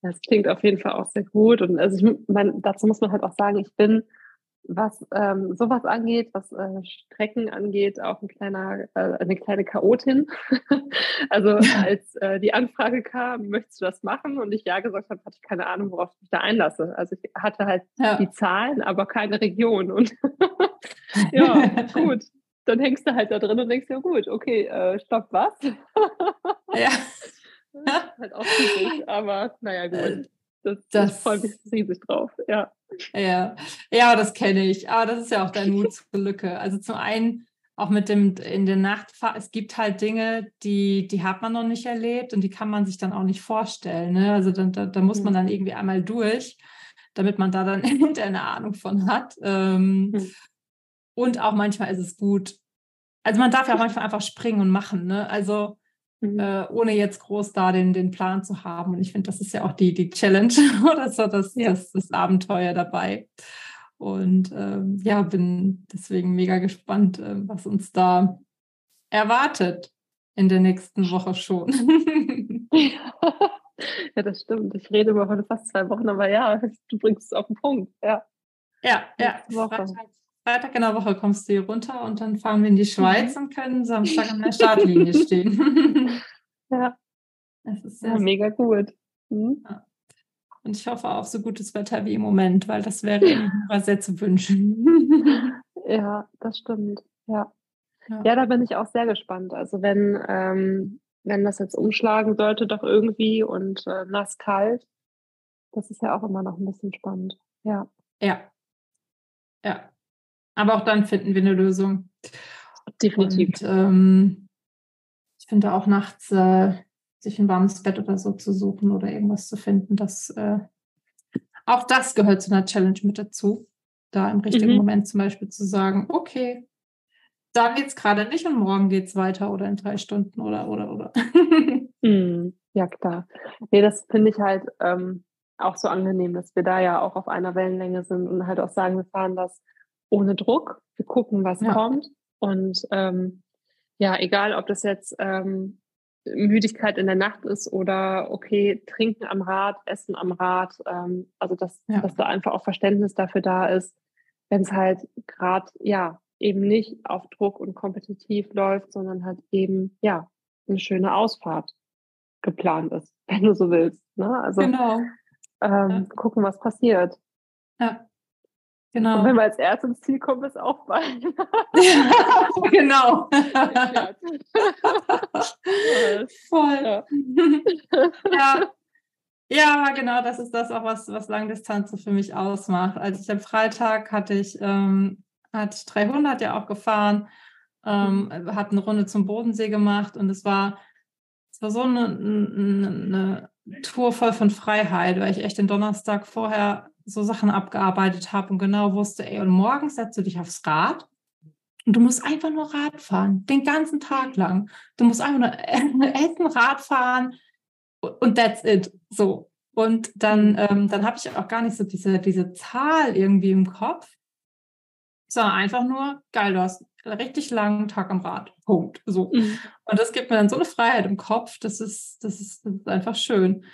Das klingt auf jeden Fall auch sehr gut. Und also ich mein, dazu muss man halt auch sagen, ich bin was ähm, sowas angeht, was äh, Strecken angeht, auch ein kleiner, äh, eine kleine Chaotin. *laughs* also als äh, die Anfrage kam, möchtest du das machen? Und ich ja gesagt habe, hatte ich keine Ahnung, worauf ich mich da einlasse. Also ich hatte halt ja. die Zahlen, aber keine Region. *laughs* Und *laughs* ja, gut. Dann hängst du halt da drin und denkst, ja gut, okay, äh, stopp, was? ja. halt auch riesig, aber naja, gut. Das, das, ich freue mich riesig drauf, ja. Ja, ja das kenne ich. Aber das ist ja auch dein Mut zur Lücke. Also zum einen auch mit dem in der Nacht, es gibt halt Dinge, die, die hat man noch nicht erlebt und die kann man sich dann auch nicht vorstellen. Ne? Also da, da, da muss man dann irgendwie einmal durch, damit man da dann *laughs* eine Ahnung von hat. Ähm, mhm. Und auch manchmal ist es gut. Also man darf ja auch manchmal einfach springen und machen. Ne? Also mhm. äh, ohne jetzt groß da den, den Plan zu haben. Und ich finde, das ist ja auch die, die Challenge *laughs* oder so das, ja. das, das Abenteuer dabei. Und ähm, ja, bin deswegen mega gespannt, äh, was uns da erwartet in der nächsten Woche schon. *laughs* *laughs* ja, das stimmt. Ich rede über heute fast zwei Wochen, aber ja, du bringst es auf den Punkt. Ja, ja, ja. Freitag, Freitag in der Woche kommst du hier runter und dann fahren wir in die Schweiz mhm. und können Samstag an der Startlinie stehen. *laughs* ja. Das ist ja, mega gut. Mhm. Ja. Und ich hoffe auf so gutes Wetter wie im Moment, weil das wäre immer sehr zu wünschen. *laughs* ja, das stimmt. Ja. ja. Ja, da bin ich auch sehr gespannt. Also wenn, ähm, wenn das jetzt umschlagen sollte, doch irgendwie und äh, nass kalt, das ist ja auch immer noch ein bisschen spannend. Ja. Ja. Ja. Aber auch dann finden wir eine Lösung. Definitiv. Und, ähm, ich finde auch nachts äh, sich ein warmes Bett oder so zu suchen oder irgendwas zu finden. Das, äh, auch das gehört zu einer Challenge mit dazu. Da im richtigen mhm. Moment zum Beispiel zu sagen, okay, da geht es gerade nicht und morgen geht es weiter oder in drei Stunden oder oder oder. *laughs* mhm. Ja, klar. Nee, das finde ich halt ähm, auch so angenehm, dass wir da ja auch auf einer Wellenlänge sind und halt auch sagen, wir fahren das ohne Druck. Wir gucken, was ja. kommt. Und ähm, ja, egal, ob das jetzt ähm, Müdigkeit in der Nacht ist oder okay, trinken am Rad, essen am Rad. Ähm, also dass, ja. dass da einfach auch Verständnis dafür da ist, wenn es halt gerade ja eben nicht auf Druck und kompetitiv läuft, sondern halt eben ja eine schöne Ausfahrt geplant ist, *laughs* wenn du so willst. Ne? Also genau. ähm, ja. gucken, was passiert. Ja. Genau. Und wenn wir als Erst ins Ziel kommen, ist auch bald. *laughs* genau. *laughs* Voll. Ja. ja. ja. genau, das ist das auch, was, was Langdistanz so für mich ausmacht. Also ich am Freitag hatte ich, ähm, hatte ich 300 ja auch gefahren, ähm, mhm. hat eine Runde zum Bodensee gemacht und es war, es war so eine, eine, eine Tour voll von Freiheit, weil ich echt den Donnerstag vorher so Sachen abgearbeitet habe und genau wusste, ey, und morgens setzt du dich aufs Rad und du musst einfach nur Rad fahren, den ganzen Tag lang. Du musst einfach nur *laughs* essen, Rad fahren und that's it. So. Und dann, mhm. ähm, dann habe ich auch gar nicht so diese, diese Zahl irgendwie im Kopf, sondern einfach nur, geil, du hast einen richtig langen Tag am Rad. Punkt. So. Mhm. Und das gibt mir dann so eine Freiheit im Kopf, das ist, das ist, das ist einfach schön.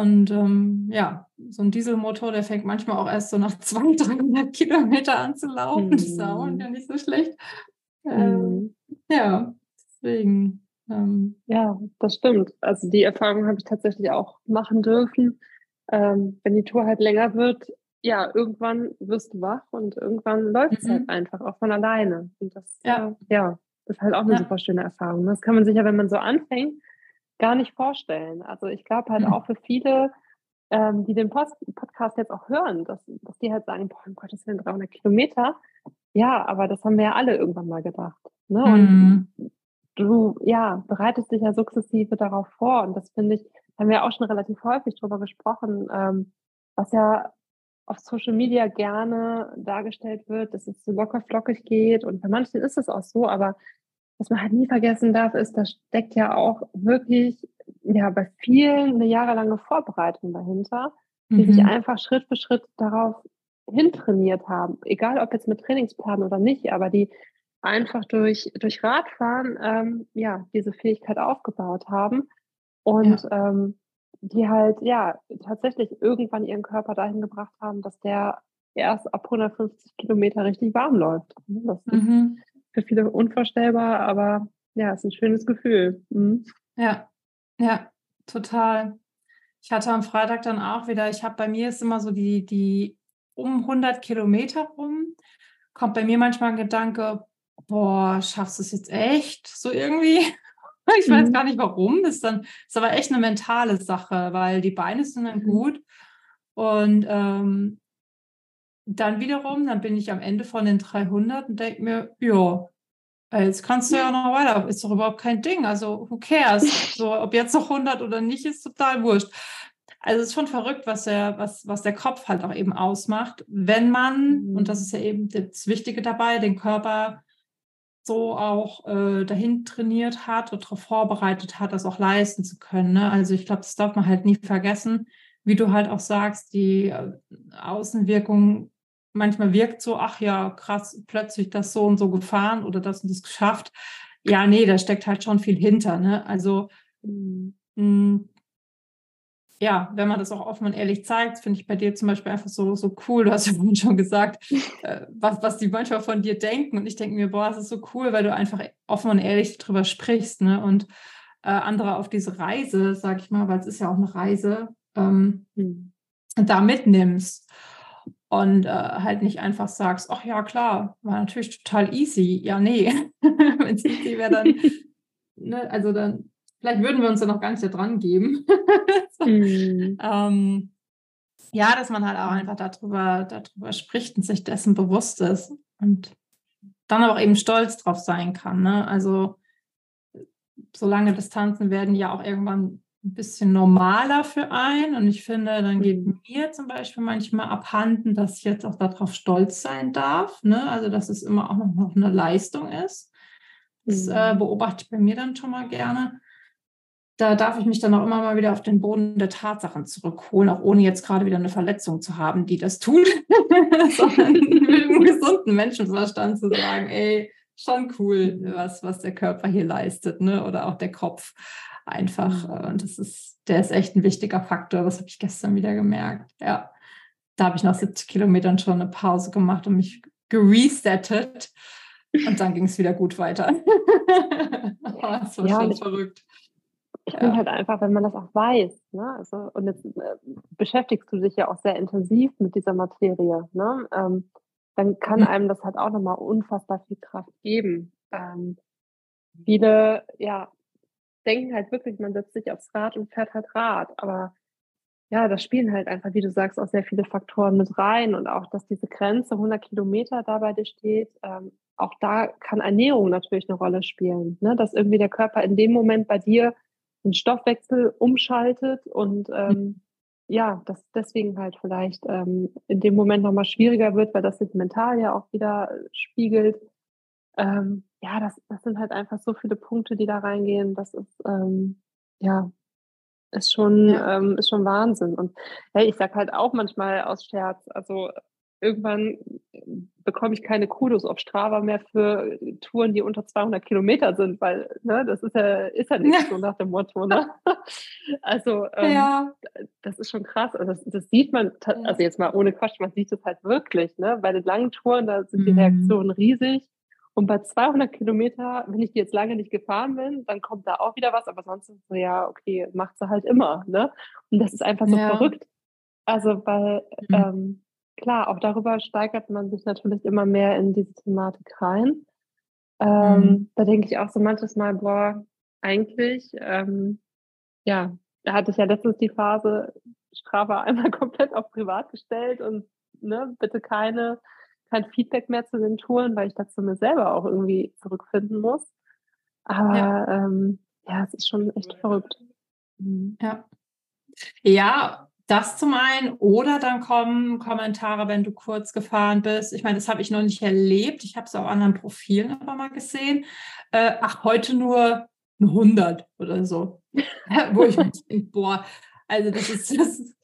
Und ähm, ja, so ein Dieselmotor, der fängt manchmal auch erst so nach *laughs* 200, 300 Kilometer an zu laufen. Mhm. Das ist auch ja nicht so schlecht. Ähm, mhm. ja, deswegen. Ähm, ja, das stimmt. Also die Erfahrung habe ich tatsächlich auch machen dürfen. Ähm, wenn die Tour halt länger wird, ja, irgendwann wirst du wach und irgendwann läuft es halt mhm. halt einfach auch von alleine. Und das ja, äh, ja ist halt auch eine ja. super schöne Erfahrung. Das kann man sich ja, wenn man so anfängt, gar nicht vorstellen. Also ich glaube halt mhm. auch für viele, ähm, die den Post Podcast jetzt auch hören, dass, dass die halt sagen, boah, um Gottes Willen, 300 Kilometer. Ja, aber das haben wir ja alle irgendwann mal gedacht. Ne? Mhm. Und du, ja, bereitest dich ja sukzessive darauf vor. Und das finde ich, haben wir auch schon relativ häufig drüber gesprochen, ähm, was ja auf Social Media gerne dargestellt wird, dass es so locker flockig geht. Und bei manchen ist es auch so, aber was man halt nie vergessen darf, ist, da steckt ja auch wirklich ja bei vielen eine jahrelange Vorbereitung dahinter, die mhm. sich einfach Schritt für Schritt darauf hintrainiert haben, egal ob jetzt mit Trainingsplan oder nicht, aber die einfach durch, durch Radfahren ähm, ja diese Fähigkeit aufgebaut haben und ja. ähm, die halt ja tatsächlich irgendwann ihren Körper dahin gebracht haben, dass der erst ab 150 Kilometer richtig warm läuft. Das mhm für viele unvorstellbar, aber ja, es ist ein schönes Gefühl. Mhm. Ja, ja, total. Ich hatte am Freitag dann auch wieder, ich habe bei mir ist immer so die, die um 100 Kilometer rum, kommt bei mir manchmal ein Gedanke, boah, schaffst du es jetzt echt? So irgendwie. *laughs* Ich weiß mhm. gar nicht warum. Das ist, dann, ist aber echt eine mentale Sache, weil die Beine sind dann mhm. gut. Und ähm, dann wiederum, dann bin ich am Ende von den 300 und denke mir, ja, jetzt kannst du ja noch weiter, ist doch überhaupt kein Ding. Also, who cares? *laughs* So, ob jetzt noch 100 oder nicht, ist total wurscht. Also, es ist schon verrückt, was der, was, was der Kopf halt auch eben ausmacht, wenn man, mhm. und das ist ja eben das Wichtige dabei, den Körper so auch äh, dahin trainiert hat und darauf vorbereitet hat, das auch leisten zu können. Ne? Also, ich glaube, das darf man halt nie vergessen. Wie du halt auch sagst, die äh, Außenwirkung manchmal wirkt so, ach ja, krass, plötzlich das so und so gefahren oder das und das geschafft. Ja, nee, da steckt halt schon viel hinter. Ne? Also mh, mm, ja, wenn man das auch offen und ehrlich zeigt, finde ich bei dir zum Beispiel einfach so, so cool. Du hast ja *laughs* vorhin schon gesagt, äh, was, was die manchmal von dir denken. Und ich denke mir, boah, das ist so cool, weil du einfach offen und ehrlich darüber sprichst. Ne? Und äh, andere auf diese Reise, sag ich mal, weil es ist ja auch eine Reise, ähm, mhm. da mitnimmst und äh, halt nicht einfach sagst, ach ja, klar, war natürlich total easy. Ja, nee, *laughs* wenn es easy wäre, dann, *laughs* ne, also dann, vielleicht würden wir uns ja noch gar nicht da dran geben. *laughs* so, mm. ähm, ja, dass man halt auch einfach darüber, darüber spricht und sich dessen bewusst ist und dann aber auch eben stolz drauf sein kann. Ne? Also so lange Distanzen werden ja auch irgendwann ein bisschen normaler für einen. Und ich finde, dann geht mhm. mir zum Beispiel manchmal abhanden, dass ich jetzt auch darauf stolz sein darf. Ne? Also, dass es immer auch noch eine Leistung ist. Das äh, mhm. beobachte ich bei mir dann schon mal gerne. Da darf ich mich dann auch immer mal wieder auf den Boden der Tatsachen zurückholen, auch ohne jetzt gerade wieder eine Verletzung zu haben, die das tun, *laughs* sondern mit einem *laughs* gesunden Menschenverstand zu sagen, ey, schon cool, was, was der Körper hier leistet, ne? Oder auch der Kopf einfach. Mhm. Äh, und das ist, der ist echt ein wichtiger Faktor. Das habe ich gestern wieder gemerkt. Ja. Da habe ich nach 70 Kilometern schon eine Pause gemacht und mich geresettet. Und dann ging es wieder gut weiter. *laughs* das war ja, schon verrückt. Ich ja. finde halt einfach, wenn man das auch weiß, ne? also, und jetzt äh, beschäftigst du dich ja auch sehr intensiv mit dieser Materie, ne? Ähm, dann kann mhm. einem das halt auch nochmal unfassbar viel Kraft geben. Ähm, viele, ja, denken halt wirklich, man setzt sich aufs Rad und fährt halt Rad. Aber ja, da spielen halt einfach, wie du sagst, auch sehr viele Faktoren mit rein und auch, dass diese Grenze 100 Kilometer da bei dir steht. Ähm, auch da kann Ernährung natürlich eine Rolle spielen, ne? dass irgendwie der Körper in dem Moment bei dir den Stoffwechsel umschaltet und ähm, ja, dass deswegen halt vielleicht ähm, in dem Moment nochmal schwieriger wird, weil das sich mental ja auch wieder spiegelt. Ähm, ja, das, das sind halt einfach so viele Punkte, die da reingehen. Das ist, ähm, ja, ist schon, ja. ähm, ist schon Wahnsinn. Und hey, ich sag halt auch manchmal aus Scherz, also irgendwann bekomme ich keine Kudos auf Strava mehr für Touren, die unter 200 Kilometer sind, weil ne, das ist ja, ist ja nicht so nach dem Motto. Ne? *laughs* Also ähm, ja. das ist schon krass. Also das, das sieht man, also jetzt mal ohne Quatsch, man sieht es halt wirklich. Ne? Bei den langen Touren, da sind die mhm. Reaktionen riesig. Und bei 200 Kilometer, wenn ich die jetzt lange nicht gefahren bin, dann kommt da auch wieder was, aber sonst ist so, ja, okay, macht sie halt immer, ne? Und das ist einfach so ja. verrückt. Also, weil, mhm. ähm, klar, auch darüber steigert man sich natürlich immer mehr in diese Thematik rein. Ähm, mhm. Da denke ich auch so manches Mal, boah, eigentlich, ähm, ja, da hatte ich ja letztens die Phase, Strava einmal *laughs* komplett auf privat gestellt und ne, bitte keine kein Feedback mehr zu den Touren, weil ich dazu mir selber auch irgendwie zurückfinden muss. Aber ja, ähm, ja es ist schon echt verrückt. Mhm. Ja. Ja, das zum einen. Oder dann kommen Kommentare, wenn du kurz gefahren bist. Ich meine, das habe ich noch nicht erlebt. Ich habe es auf anderen Profilen aber mal gesehen. Äh, ach, heute nur 100 oder so. *laughs* Wo ich mir denke, boah, also das ist das,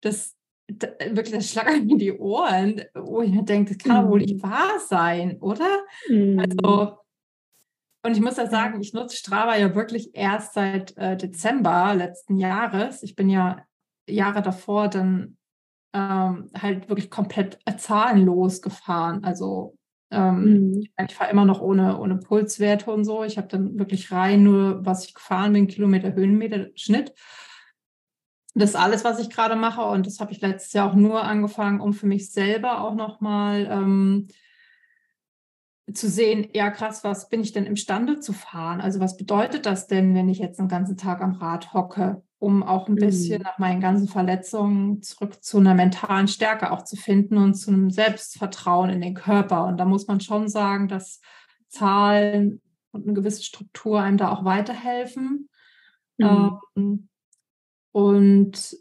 das wirklich das schlagert mir die Ohren, wo ich mir denke, das kann mhm. wohl nicht mhm. wahr sein, oder? Mhm. Also, und ich muss ja sagen, ich nutze Strava ja wirklich erst seit äh, Dezember letzten Jahres. Ich bin ja Jahre davor dann ähm, halt wirklich komplett zahlenlos gefahren. Also ähm, mhm. ich, ich fahre immer noch ohne, ohne Pulswerte und so. Ich habe dann wirklich rein nur, was ich gefahren bin, Kilometer, Höhenmeter, Schnitt das ist alles, was ich gerade mache. Und das habe ich letztes Jahr auch nur angefangen, um für mich selber auch nochmal ähm, zu sehen, ja krass, was bin ich denn imstande zu fahren? Also was bedeutet das denn, wenn ich jetzt den ganzen Tag am Rad hocke, um auch ein bisschen mhm. nach meinen ganzen Verletzungen zurück zu einer mentalen Stärke auch zu finden und zu einem Selbstvertrauen in den Körper. Und da muss man schon sagen, dass Zahlen und eine gewisse Struktur einem da auch weiterhelfen. Mhm. Ähm, und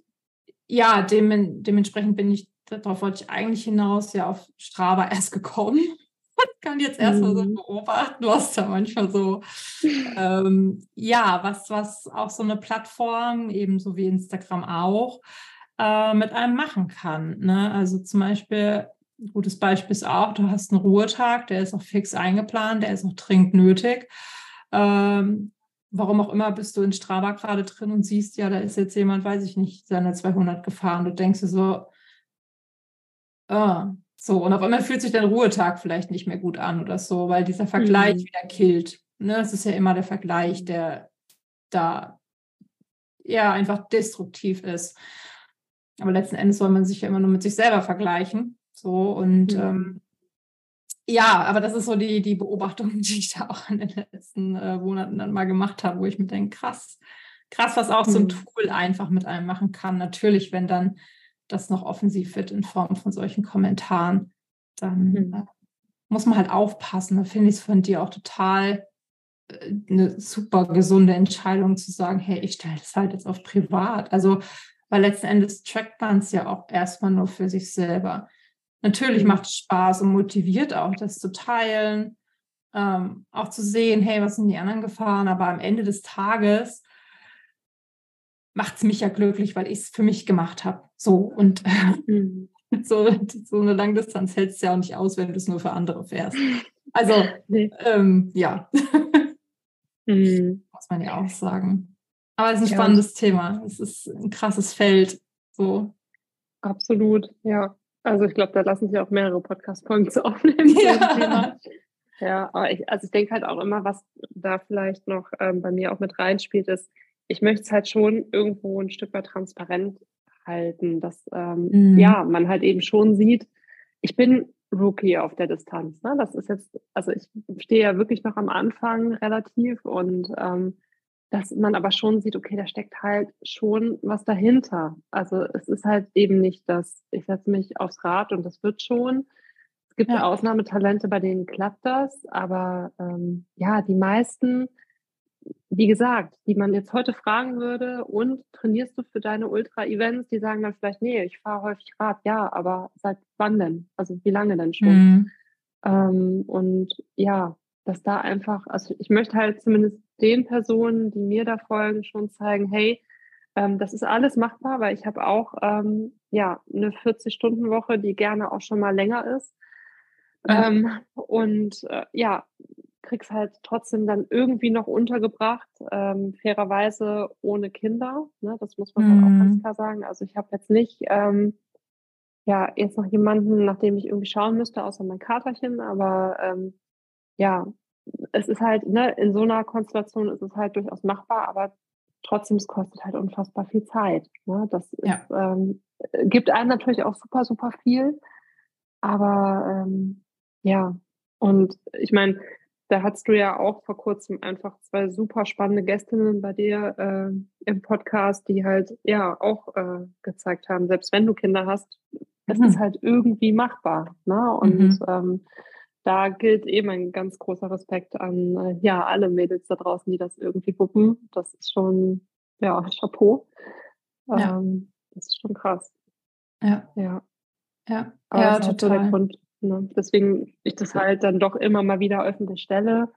ja, dem, dementsprechend bin ich, darauf wollte ich eigentlich hinaus, ja auf Strava erst gekommen. *laughs* kann jetzt erstmal so mhm. beobachten, was da manchmal so, ähm, ja, was, was auch so eine Plattform, ebenso wie Instagram auch, äh, mit einem machen kann. Ne? Also zum Beispiel, ein gutes Beispiel ist auch, du hast einen Ruhetag, der ist auch fix eingeplant, der ist auch dringend nötig. Ähm, warum auch immer bist du in Strava gerade drin und siehst, ja, da ist jetzt jemand, weiß ich nicht, seine 200 gefahren. Du denkst dir so, ah, so, und auf einmal fühlt sich dein Ruhetag vielleicht nicht mehr gut an oder so, weil dieser Vergleich mhm. wieder killt. Ne? Es ist ja immer der Vergleich, der da ja einfach destruktiv ist. Aber letzten Endes soll man sich ja immer nur mit sich selber vergleichen. So und mhm. ähm, ja, aber das ist so die, die Beobachtung, *laughs* die ich da auch in den letzten äh, Monaten dann mal gemacht habe, wo ich mir denke, krass, krass, was auch so ein mhm. Tool einfach mit einem machen kann. Natürlich, wenn dann das noch offensiv wird in Form von solchen Kommentaren, dann mhm. äh, muss man halt aufpassen. Da finde ich es von dir auch total äh, eine super gesunde Entscheidung zu sagen, hey, ich stelle das halt jetzt auf privat. Also, weil letzten Endes trackt man es ja auch erstmal nur für sich selber. Natürlich mhm. macht es Spaß und motiviert auch, das zu teilen, ähm, auch zu sehen, hey, was sind die anderen Gefahren, aber am Ende des Tages macht es mich ja glücklich, weil ich es für mich gemacht habe. So und mhm. *laughs* so, so eine Langdistanz hältst du ja auch nicht aus, wenn du es nur für andere fährst. Also *laughs* nee. ähm, ja, *laughs* mhm. muss man ja auch sagen. Aber es ist ein ja. spannendes Thema. Es ist ein krasses Feld. So. Absolut, ja. Also ich glaube, da lassen sich auch mehrere Podcast-Folgen zu aufnehmen. Ja. ja, aber ich, also ich denke halt auch immer, was da vielleicht noch ähm, bei mir auch mit reinspielt, ist, ich möchte es halt schon irgendwo ein Stück weit transparent halten, dass ähm, mhm. ja, man halt eben schon sieht, ich bin Rookie auf der Distanz. Ne? Das ist jetzt, also ich stehe ja wirklich noch am Anfang relativ und ähm, dass man aber schon sieht, okay, da steckt halt schon was dahinter. Also es ist halt eben nicht das, ich setze mich aufs Rad und das wird schon. Es gibt ja. Ausnahmetalente, bei denen klappt das, aber ähm, ja, die meisten wie gesagt, die man jetzt heute fragen würde, und trainierst du für deine Ultra-Events? Die sagen dann vielleicht, nee, ich fahre häufig Rad, ja, aber seit wann denn? Also wie lange denn schon? Mhm. Ähm, und ja, dass da einfach, also ich möchte halt zumindest den Personen, die mir da folgen, schon zeigen, hey, ähm, das ist alles machbar, weil ich habe auch ähm, ja eine 40-Stunden-Woche, die gerne auch schon mal länger ist. Mhm. und äh, ja, krieg's halt trotzdem dann irgendwie noch untergebracht, ähm, fairerweise ohne Kinder. Ne? Das muss man mhm. halt auch ganz mhm. klar sagen. Also ich habe jetzt nicht ähm, ja jetzt noch jemanden, nach dem ich irgendwie schauen müsste, außer mein Katerchen, aber ähm, ja, es ist halt, ne, in so einer Konstellation ist es halt durchaus machbar, aber trotzdem, es kostet halt unfassbar viel Zeit. Ne? Das ja. ist, ähm, gibt einem natürlich auch super, super viel. Aber ähm, ja, und ich meine, da hattest du ja auch vor kurzem einfach zwei super spannende Gästinnen bei dir äh, im Podcast, die halt ja auch äh, gezeigt haben, selbst wenn du Kinder hast, es mhm. ist halt irgendwie machbar. Ne? Und mhm. ähm, da gilt eben ein ganz großer Respekt an äh, ja alle Mädels da draußen, die das irgendwie gucken. Das ist schon ja Chapeau. Ja. Ähm, das ist schon krass. Ja. Ja. Ja, Aber ja total. So der Grund, Ne? Deswegen ich das halt dann doch immer mal wieder öffentlich stelle,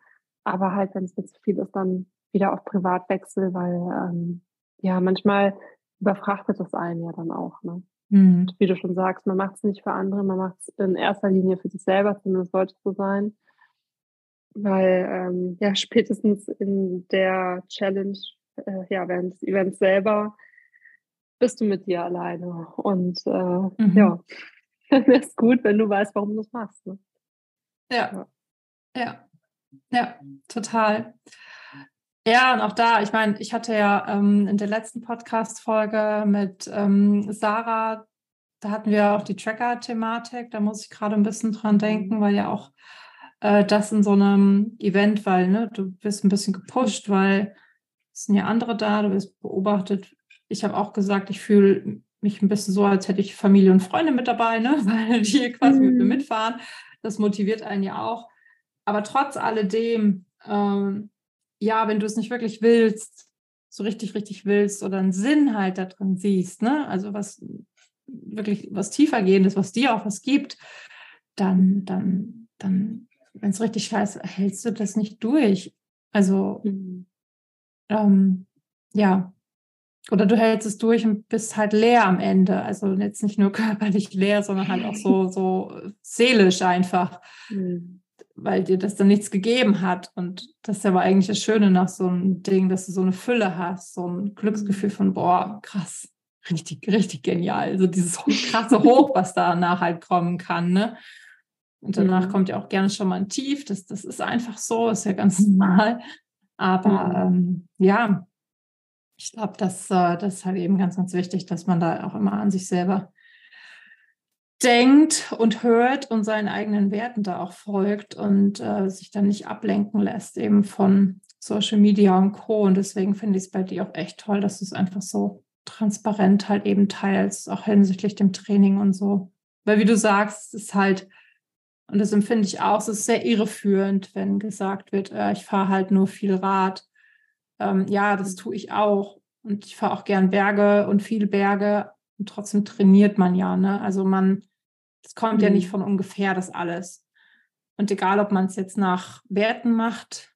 aber halt, wenn es mir zu viel ist, dann wieder auf Privatwechsel, weil ähm, ja, manchmal überfrachtet das einen ja dann auch. Ne? Mhm. Und wie du schon sagst, man macht es nicht für andere, man macht es in erster Linie für sich selber, zumindest sollte es so sein. Weil ähm, ja, *laughs* spätestens in der Challenge, äh, ja, während des Events selber, bist du mit dir alleine. Und äh, mhm. ja, *laughs* dann wäre es gut, wenn du weißt, warum du es machst. Ne? Ja. ja, ja, total. Ja, und auch da, ich meine, ich hatte ja ähm, in der letzten Podcast-Folge mit ähm, Sarah, da hatten wir auch die Tracker-Thematik, da muss ich gerade ein bisschen dran denken, weil ja auch äh, das in so einem Event, weil ne, du bist ein bisschen gepusht, weil es sind ja andere da, du wirst beobachtet. Ich habe auch gesagt, ich fühle mich ein bisschen so, als hätte ich Familie und Freunde mit dabei, ne? *laughs* weil die quasi mhm. mit mir mhm. mitfahren. Das motiviert einen ja auch. Aber trotz alledem, ähm, ja, wenn du es nicht wirklich willst, so richtig, richtig willst oder einen Sinn halt da drin siehst, ne? also was wirklich was tiefer gehendes, was dir auch was gibt, dann, dann, dann, wenn es richtig scheiße, hältst du das nicht durch. Also, mhm. ähm, ja. Oder du hältst es durch und bist halt leer am Ende. Also jetzt nicht nur *laughs* körperlich leer, sondern halt auch so, so seelisch einfach. Mhm. Weil dir das dann nichts gegeben hat. Und das ist aber eigentlich das Schöne nach so einem Ding, dass du so eine Fülle hast, so ein Glücksgefühl von, boah, krass, richtig, richtig genial. Also dieses *laughs* krasse Hoch, was danach halt kommen kann. Ne? Und danach mhm. kommt ja auch gerne schon mal ein Tief. Das, das ist einfach so, ist ja ganz *laughs* normal. Aber mhm. ähm, ja, ich glaube, das, äh, das ist halt eben ganz, ganz wichtig, dass man da auch immer an sich selber denkt und hört und seinen eigenen Werten da auch folgt und äh, sich dann nicht ablenken lässt eben von Social Media und Co. Und deswegen finde ich es bei dir auch echt toll, dass du es einfach so transparent halt eben teilst, auch hinsichtlich dem Training und so. Weil wie du sagst, ist halt, und das empfinde ich auch, es ist sehr irreführend, wenn gesagt wird, äh, ich fahre halt nur viel Rad. Ähm, ja, das tue ich auch. Und ich fahre auch gern Berge und viel Berge. Und trotzdem trainiert man ja, ne? Also man, es kommt mhm. ja nicht mhm. von ungefähr, das alles. Und egal, ob man es jetzt nach Werten macht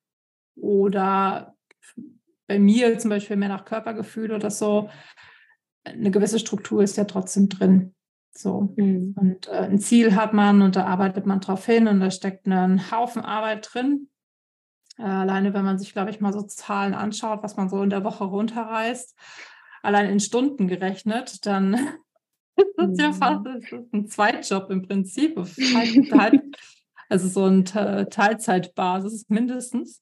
oder bei mir zum Beispiel mehr nach Körpergefühl oder so, eine gewisse Struktur ist ja trotzdem drin. So. Mhm. Und äh, ein Ziel hat man und da arbeitet man drauf hin und da steckt ein Haufen Arbeit drin. Äh, alleine, wenn man sich, glaube ich, mal so Zahlen anschaut, was man so in der Woche runterreißt, allein in Stunden gerechnet, dann *laughs* ist das ja fast das ist ein Zweitjob im Prinzip. *laughs* also so ein Teilzeitbasis mindestens.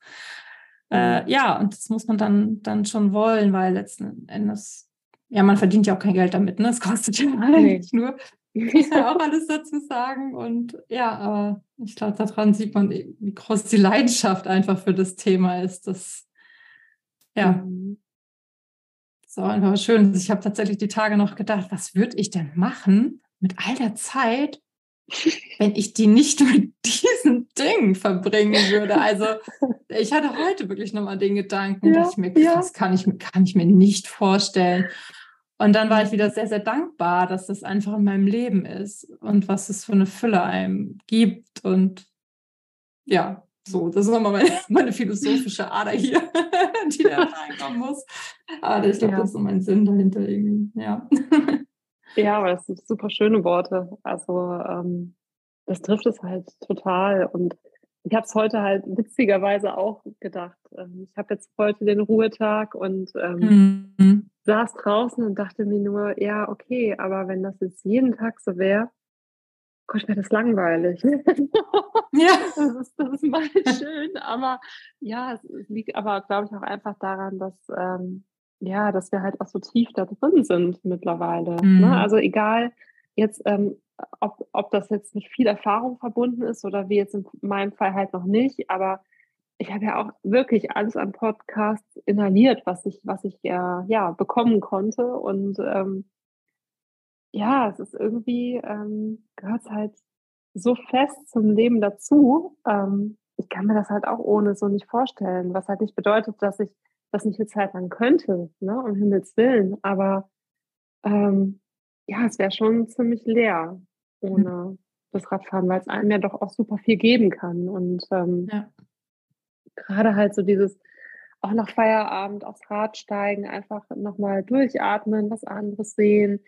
Äh, mhm. ja, und das muss man dann, dann schon wollen, weil letzten Endes ja, man verdient ja auch kein Geld damit, ne? Es kostet ja *laughs* eigentlich nee. nur. Ich muss ja auch alles dazu sagen. Und ja, aber ich glaube, daran sieht man, wie groß die Leidenschaft einfach für das Thema ist. Das, ja. Mhm. So, einfach schön. Ich habe tatsächlich die Tage noch gedacht, was würde ich denn machen mit all der Zeit, wenn ich die nicht *laughs* mit diesen Dingen verbringen würde. Also ich hatte heute wirklich nochmal den Gedanken, ja, dass ich mir, ja. kann, ich, kann ich mir nicht vorstellen. Und dann war ich wieder sehr, sehr dankbar, dass das einfach in meinem Leben ist und was es für eine Fülle einem gibt. Und ja, so, das ist nochmal meine, *laughs* meine philosophische Ader hier, *laughs* die da reinkommen muss. Aber ich glaube, ja. das ist so mein Sinn dahinter irgendwie. Ja. *laughs* Ja, aber das sind super schöne Worte. Also ähm, das trifft es halt total. Und ich habe es heute halt witzigerweise auch gedacht. Ähm, ich habe jetzt heute den Ruhetag und ähm, mhm. saß draußen und dachte mir nur, ja, okay, aber wenn das jetzt jeden Tag so wäre, Gott, wäre das langweilig. *laughs* *laughs* ja, das ist, das ist mal schön, aber ja, es liegt aber, glaube ich, auch einfach daran, dass ähm, ja, dass wir halt auch so tief da drin sind mittlerweile. Ne? Mhm. Ne? Also egal jetzt, ähm, ob, ob das jetzt mit viel Erfahrung verbunden ist oder wie jetzt in meinem Fall halt noch nicht, aber ich habe ja auch wirklich alles an Podcasts inhaliert, was ich, was ich ja, ja bekommen konnte. Und ähm, ja, es ist irgendwie, ähm, gehört es halt so fest zum Leben dazu. Ähm, ich kann mir das halt auch ohne so nicht vorstellen, was halt nicht bedeutet, dass ich das nicht eine Zeit lang könnte, ne, um Himmels Willen. Aber ähm, ja, es wäre schon ziemlich leer ohne mhm. das Radfahren, weil es einem ja doch auch super viel geben kann. Und ähm, ja. gerade halt so dieses auch nach Feierabend aufs Rad steigen, einfach nochmal durchatmen, was anderes sehen,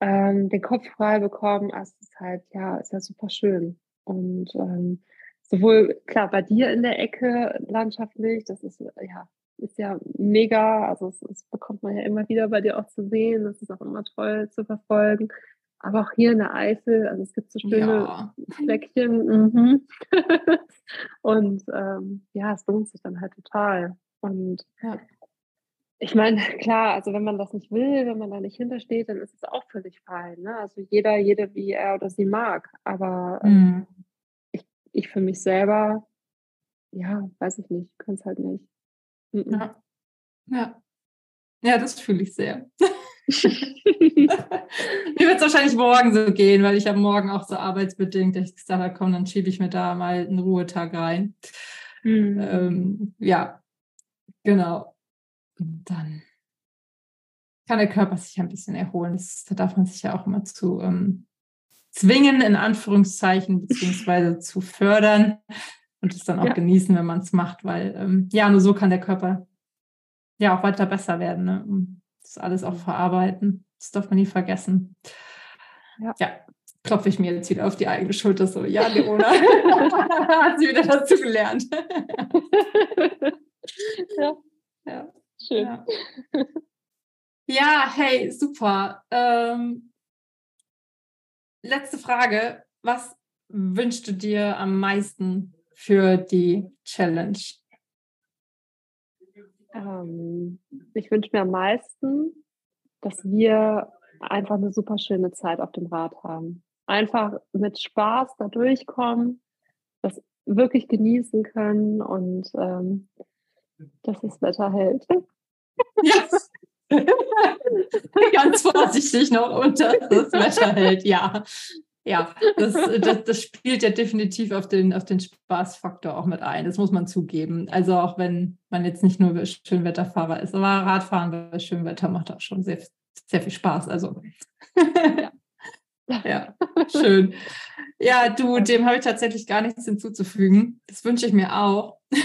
ähm, den Kopf frei bekommen, also es ist halt, ja, ist ja super schön. Und ähm, sowohl, klar, bei dir in der Ecke landschaftlich, das ist ja ist ja mega. Also es, es, bekommt man ja immer wieder bei dir auch zu sehen. Das ist auch immer toll zu verfolgen. Aber auch hier in der Eifel, also es gibt so schöne ja. Fleckchen. Mhm. *laughs* und ähm, ja, es lohnt sich dann halt total. Und ja. Ich meine, *laughs* klar, also wenn man das nicht will, wenn man da nicht hintersteht, dann ist es auch völlig fein. Ne? Also jeder, jede, wie er oder sie mag. Aber ähm, mhm. ich, ich für mich selber, ja, weiß ich nicht, kann es halt nicht. Ja. ja. Ja, das fühle ich sehr. *laughs* mir wird es wahrscheinlich morgen so gehen, weil ich habe morgen auch so arbeitsbedingt, ich gesagt habe, komm, dann schiebe ich mir da mal einen Ruhetag rein. Mhm. Ähm, ja, genau. Und dann kann der Körper sich ein bisschen erholen. Das, da darf man sich ja auch immer zu ähm, zwingen, in Anführungszeichen, beziehungsweise *laughs* zu fördern und es dann auch ja. genießen, wenn man es macht, weil ähm, ja, nur so kann der Körper ja auch weiter besser werden. Ne? Und das alles auch verarbeiten. Das darf man nie vergessen. Ja. ja klopfe ich mir jetzt wieder auf die eigene Schulter so, ja, Leona, *laughs* *laughs* hat sie wieder dazu gelernt. ja. ja, schön. Ja. ja hey, super. Ähm, letzte Frage. Was wünschst du dir am meisten für die Challenge? Ähm, ich wünsche mir am meisten, dass wir einfach eine super schöne Zeit auf dem Rad haben. Einfach mit Spaß da durchkommen, das wirklich genießen können und ähm, dass das Wetter hält. Ja. *laughs* Ganz vorsichtig noch unter das Wetter hält, ja ja, das, das, das, spielt ja definitiv auf den, auf den Spaßfaktor auch mit ein. Das muss man zugeben. Also auch wenn man jetzt nicht nur Schönwetterfahrer ist, aber Radfahren bei Schönwetter macht auch schon sehr, sehr viel Spaß. Also ja. Ja, schön. Ja, du, dem habe ich tatsächlich gar nichts hinzuzufügen. Das wünsche ich mir auch. *laughs*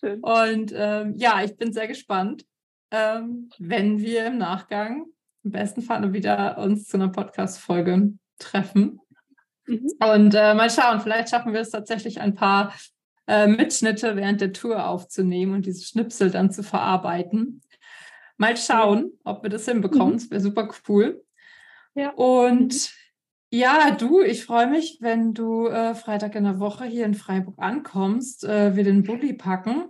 Schön. Und ähm, ja, ich bin sehr gespannt, ähm, wenn wir im Nachgang im besten Fall wieder uns zu einer Podcast-Folge treffen. Mhm. Und äh, mal schauen, vielleicht schaffen wir es tatsächlich ein paar äh, Mitschnitte während der Tour aufzunehmen und diese Schnipsel dann zu verarbeiten. Mal schauen, ob wir das hinbekommen. Mhm. Das wäre super cool. Ja. Und mhm. ja, du, ich freue mich, wenn du äh, Freitag in der Woche hier in Freiburg ankommst, äh, wir den Bulli packen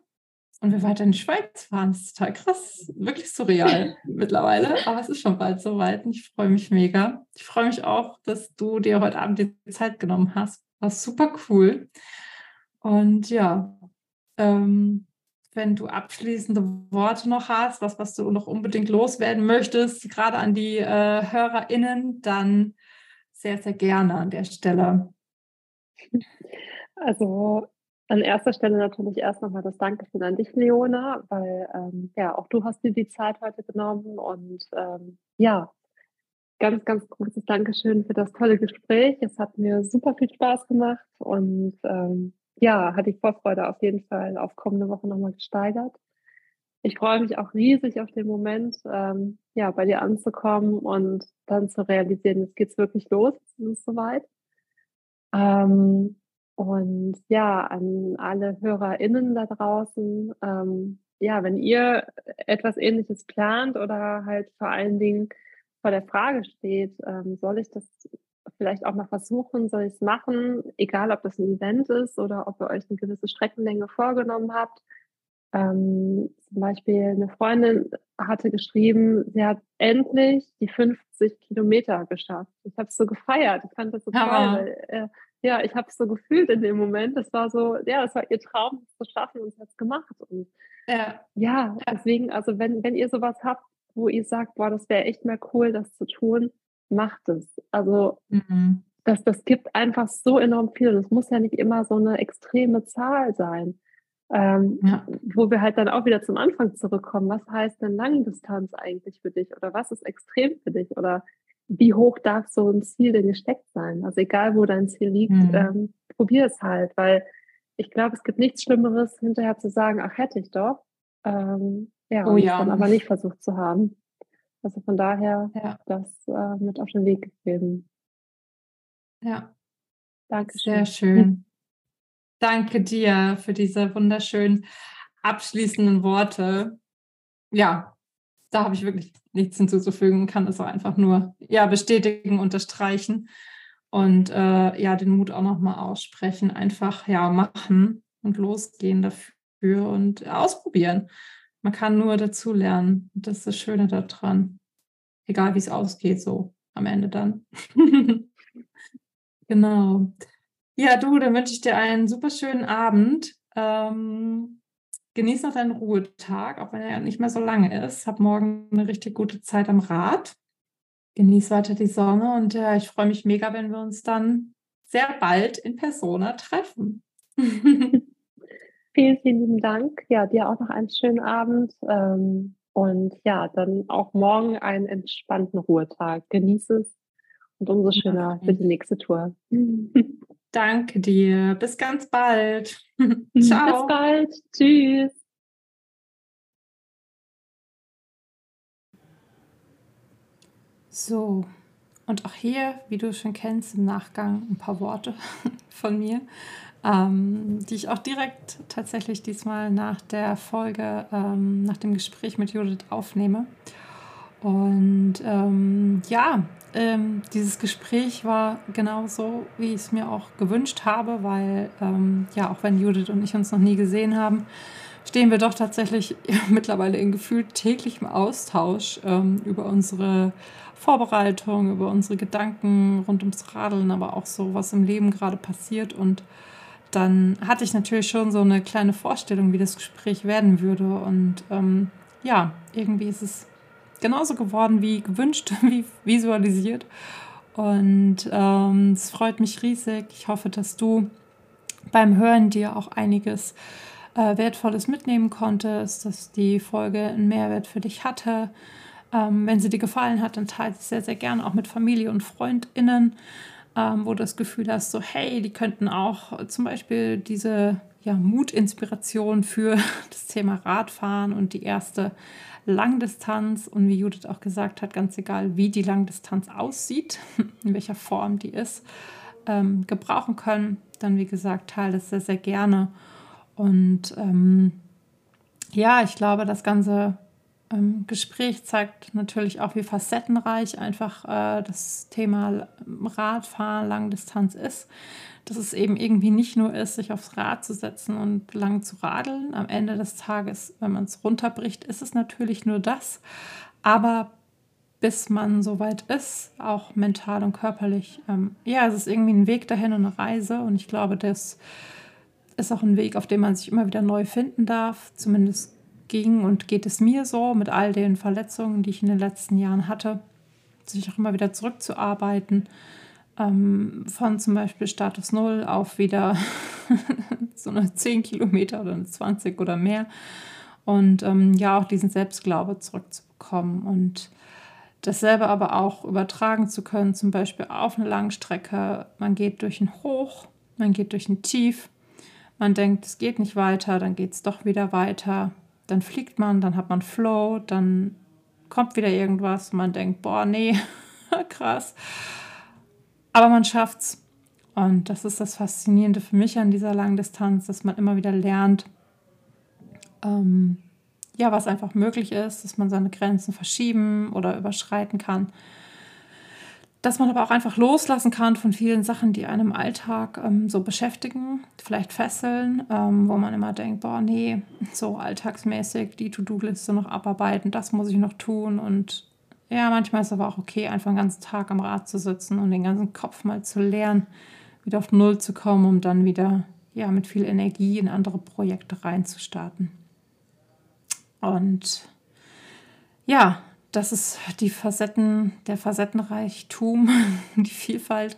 und wir weiter in die Schweiz fahren. Das ist total krass, wirklich surreal *laughs* mittlerweile, aber es ist schon bald soweit und ich freue mich mega. Ich freue mich auch, dass du dir heute Abend die Zeit genommen hast. War super cool. Und ja, ähm, wenn du abschließende Worte noch hast, was, was du noch unbedingt loswerden möchtest, gerade an die äh, HörerInnen, dann sehr, sehr gerne an der Stelle. Also an erster Stelle natürlich erst nochmal das Dankeschön an dich, Leona, weil ähm, ja, auch du hast dir die Zeit heute genommen und ähm, ja, ganz, ganz großes Dankeschön für das tolle Gespräch. Es hat mir super viel Spaß gemacht und ähm, ja, hat die Vorfreude auf jeden Fall auf kommende Woche nochmal gesteigert. Ich freue mich auch riesig auf den Moment, ähm, ja, bei dir anzukommen und dann zu realisieren, jetzt geht's wirklich los, es ist soweit. Ähm, und ja, an alle HörerInnen da draußen, ähm, ja, wenn ihr etwas Ähnliches plant oder halt vor allen Dingen vor der Frage steht, ähm, soll ich das vielleicht auch mal versuchen, soll ich es machen, egal ob das ein Event ist oder ob ihr euch eine gewisse Streckenlänge vorgenommen habt. Ähm, zum Beispiel eine Freundin hatte geschrieben, sie hat endlich die 50 Kilometer geschafft. Ich habe es so gefeiert. Ich fand das so toll, weil äh, ja, ich habe es so gefühlt in dem Moment. Das war so, ja, das war ihr Traum, das zu schaffen und sie hat es gemacht. Und ja. ja, deswegen, also wenn, wenn ihr sowas habt, wo ihr sagt, boah, das wäre echt mal cool, das zu tun, macht es. Also mhm. das, das gibt einfach so enorm viel. Und es muss ja nicht immer so eine extreme Zahl sein. Ähm, ja. Wo wir halt dann auch wieder zum Anfang zurückkommen. Was heißt denn Langdistanz eigentlich für dich? Oder was ist extrem für dich? Oder wie hoch darf so ein Ziel denn gesteckt sein? Also egal, wo dein Ziel liegt, mhm. ähm, probier es halt, weil ich glaube, es gibt nichts Schlimmeres, hinterher zu sagen, ach, hätte ich doch. Ähm, ja, oh, ja. dann aber nicht versucht zu haben. Also von daher ja. das äh, mit auf den Weg gegeben. Ja. Danke. Sehr schön. Danke dir für diese wunderschönen abschließenden Worte. Ja, da habe ich wirklich nichts hinzuzufügen, kann es auch einfach nur ja, bestätigen, unterstreichen und äh, ja, den Mut auch nochmal aussprechen, einfach ja machen und losgehen dafür und ausprobieren. Man kann nur dazu lernen. Das ist das Schöne daran. Egal wie es ausgeht, so am Ende dann. *laughs* genau. Ja, du, dann wünsche ich dir einen super schönen Abend. Ähm, genieß noch deinen Ruhetag, auch wenn er nicht mehr so lange ist. Hab morgen eine richtig gute Zeit am Rad. Genieß weiter die Sonne und äh, ich freue mich mega, wenn wir uns dann sehr bald in Persona treffen. *laughs* vielen, vielen lieben Dank. Ja, dir auch noch einen schönen Abend. Ähm, und ja, dann auch morgen einen entspannten Ruhetag. Genieß es und umso schöner für die nächste Tour. Danke dir. Bis ganz bald. *laughs* Ciao. Bis bald. Tschüss. So, und auch hier, wie du schon kennst, im Nachgang ein paar Worte *laughs* von mir, ähm, die ich auch direkt tatsächlich diesmal nach der Folge, ähm, nach dem Gespräch mit Judith aufnehme. Und ähm, ja, ähm, dieses Gespräch war genauso, wie ich es mir auch gewünscht habe, weil ähm, ja, auch wenn Judith und ich uns noch nie gesehen haben, stehen wir doch tatsächlich *laughs* mittlerweile in gefühlt täglichem Austausch ähm, über unsere Vorbereitung, über unsere Gedanken rund ums Radeln, aber auch so, was im Leben gerade passiert. Und dann hatte ich natürlich schon so eine kleine Vorstellung, wie das Gespräch werden würde. Und ähm, ja, irgendwie ist es genauso geworden wie gewünscht, *laughs* wie visualisiert. Und ähm, es freut mich riesig. Ich hoffe, dass du beim Hören dir auch einiges äh, Wertvolles mitnehmen konntest, dass die Folge einen Mehrwert für dich hatte. Ähm, wenn sie dir gefallen hat, dann teile sie sehr, sehr gerne auch mit Familie und FreundInnen, ähm, wo du das Gefühl hast, so hey, die könnten auch zum Beispiel diese ja, Mutinspiration für *laughs* das Thema Radfahren und die erste Langdistanz und wie Judith auch gesagt hat, ganz egal, wie die Langdistanz aussieht, *laughs* in welcher Form die ist, ähm, gebrauchen können, dann wie gesagt, teile das sehr, sehr gerne. Und ähm, ja, ich glaube, das ganze Gespräch zeigt natürlich auch, wie facettenreich einfach äh, das Thema Radfahren, Langdistanz ist dass es eben irgendwie nicht nur ist, sich aufs Rad zu setzen und lang zu radeln. Am Ende des Tages, wenn man es runterbricht, ist es natürlich nur das. Aber bis man so weit ist, auch mental und körperlich, ähm, ja, es ist irgendwie ein Weg dahin und eine Reise. Und ich glaube, das ist auch ein Weg, auf dem man sich immer wieder neu finden darf. Zumindest ging und geht es mir so mit all den Verletzungen, die ich in den letzten Jahren hatte, sich auch immer wieder zurückzuarbeiten ähm, von zum Beispiel Status 0 auf wieder *laughs* so eine 10 Kilometer oder eine 20 oder mehr. Und ähm, ja, auch diesen Selbstglaube zurückzubekommen und dasselbe aber auch übertragen zu können, zum Beispiel auf eine Langstrecke. Man geht durch ein Hoch, man geht durch ein Tief, man denkt, es geht nicht weiter, dann geht es doch wieder weiter, dann fliegt man, dann hat man Flow, dann kommt wieder irgendwas und man denkt, boah, nee, *laughs* krass. Aber man schafft's. Und das ist das Faszinierende für mich an dieser langen Distanz, dass man immer wieder lernt, ähm, ja, was einfach möglich ist, dass man seine Grenzen verschieben oder überschreiten kann. Dass man aber auch einfach loslassen kann von vielen Sachen, die einem im Alltag ähm, so beschäftigen, vielleicht fesseln, ähm, wo man immer denkt, boah, nee, so alltagsmäßig die To-Do-Liste noch abarbeiten, das muss ich noch tun und ja, manchmal ist es aber auch okay, einfach einen ganzen Tag am Rad zu sitzen und den ganzen Kopf mal zu lernen, wieder auf Null zu kommen, um dann wieder ja, mit viel Energie in andere Projekte reinzustarten. Und ja, das ist die Facetten, der Facettenreichtum, *laughs* die Vielfalt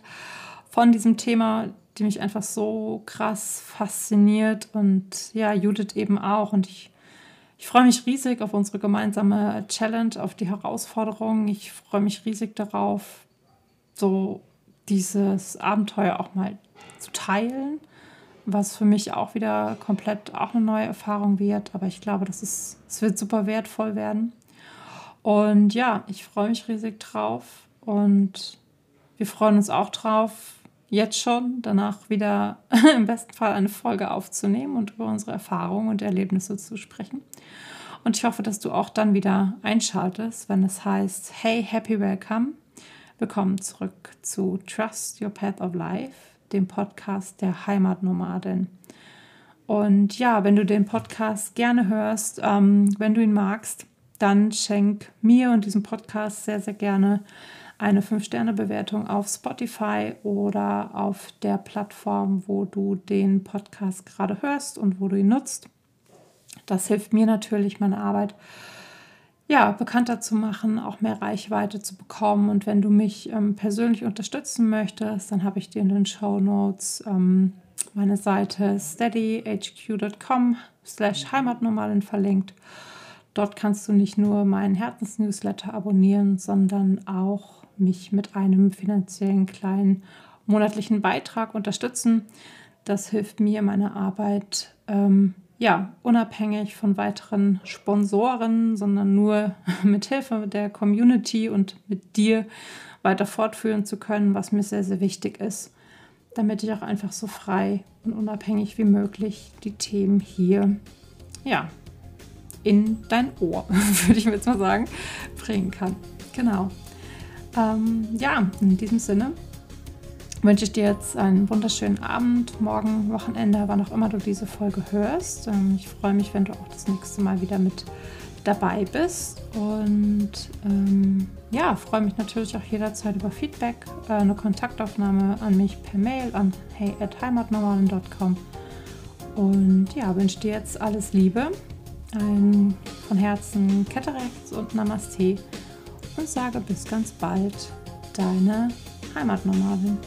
von diesem Thema, die mich einfach so krass fasziniert und ja, Judith eben auch. Und ich ich freue mich riesig auf unsere gemeinsame Challenge, auf die Herausforderung. Ich freue mich riesig darauf, so dieses Abenteuer auch mal zu teilen, was für mich auch wieder komplett auch eine neue Erfahrung wird. Aber ich glaube, das ist, es wird super wertvoll werden. Und ja, ich freue mich riesig drauf und wir freuen uns auch drauf, jetzt schon danach wieder *laughs* im besten Fall eine Folge aufzunehmen und über unsere Erfahrungen und Erlebnisse zu sprechen. Und ich hoffe, dass du auch dann wieder einschaltest, wenn es heißt, hey, happy welcome. Willkommen zurück zu Trust Your Path of Life, dem Podcast der Heimatnomadin. Und ja, wenn du den Podcast gerne hörst, ähm, wenn du ihn magst, dann schenk mir und diesem Podcast sehr, sehr gerne eine 5-Sterne-Bewertung auf Spotify oder auf der Plattform, wo du den Podcast gerade hörst und wo du ihn nutzt. Das hilft mir natürlich, meine Arbeit ja, bekannter zu machen, auch mehr Reichweite zu bekommen. Und wenn du mich ähm, persönlich unterstützen möchtest, dann habe ich dir in den Show Notes ähm, meine Seite steadyhq.com slash heimatnormalen verlinkt. Dort kannst du nicht nur meinen Herzensnewsletter abonnieren, sondern auch mich mit einem finanziellen kleinen monatlichen Beitrag unterstützen. Das hilft mir, meine Arbeit ähm, ja, unabhängig von weiteren Sponsoren, sondern nur *laughs* mit Hilfe der Community und mit dir weiter fortführen zu können, was mir sehr, sehr wichtig ist, damit ich auch einfach so frei und unabhängig wie möglich die Themen hier, ja, in dein Ohr, *laughs* würde ich jetzt mal sagen, bringen kann. Genau. Ähm, ja, in diesem Sinne wünsche ich dir jetzt einen wunderschönen Abend, morgen, Wochenende, wann auch immer du diese Folge hörst. Ähm, ich freue mich, wenn du auch das nächste Mal wieder mit dabei bist. Und ähm, ja, freue mich natürlich auch jederzeit über Feedback, äh, eine Kontaktaufnahme an mich per Mail an hey@heimatnormalen.com. Und ja, wünsche dir jetzt alles Liebe, ein von Herzen rechts und Namaste und sage bis ganz bald, deine Heimatnormalin.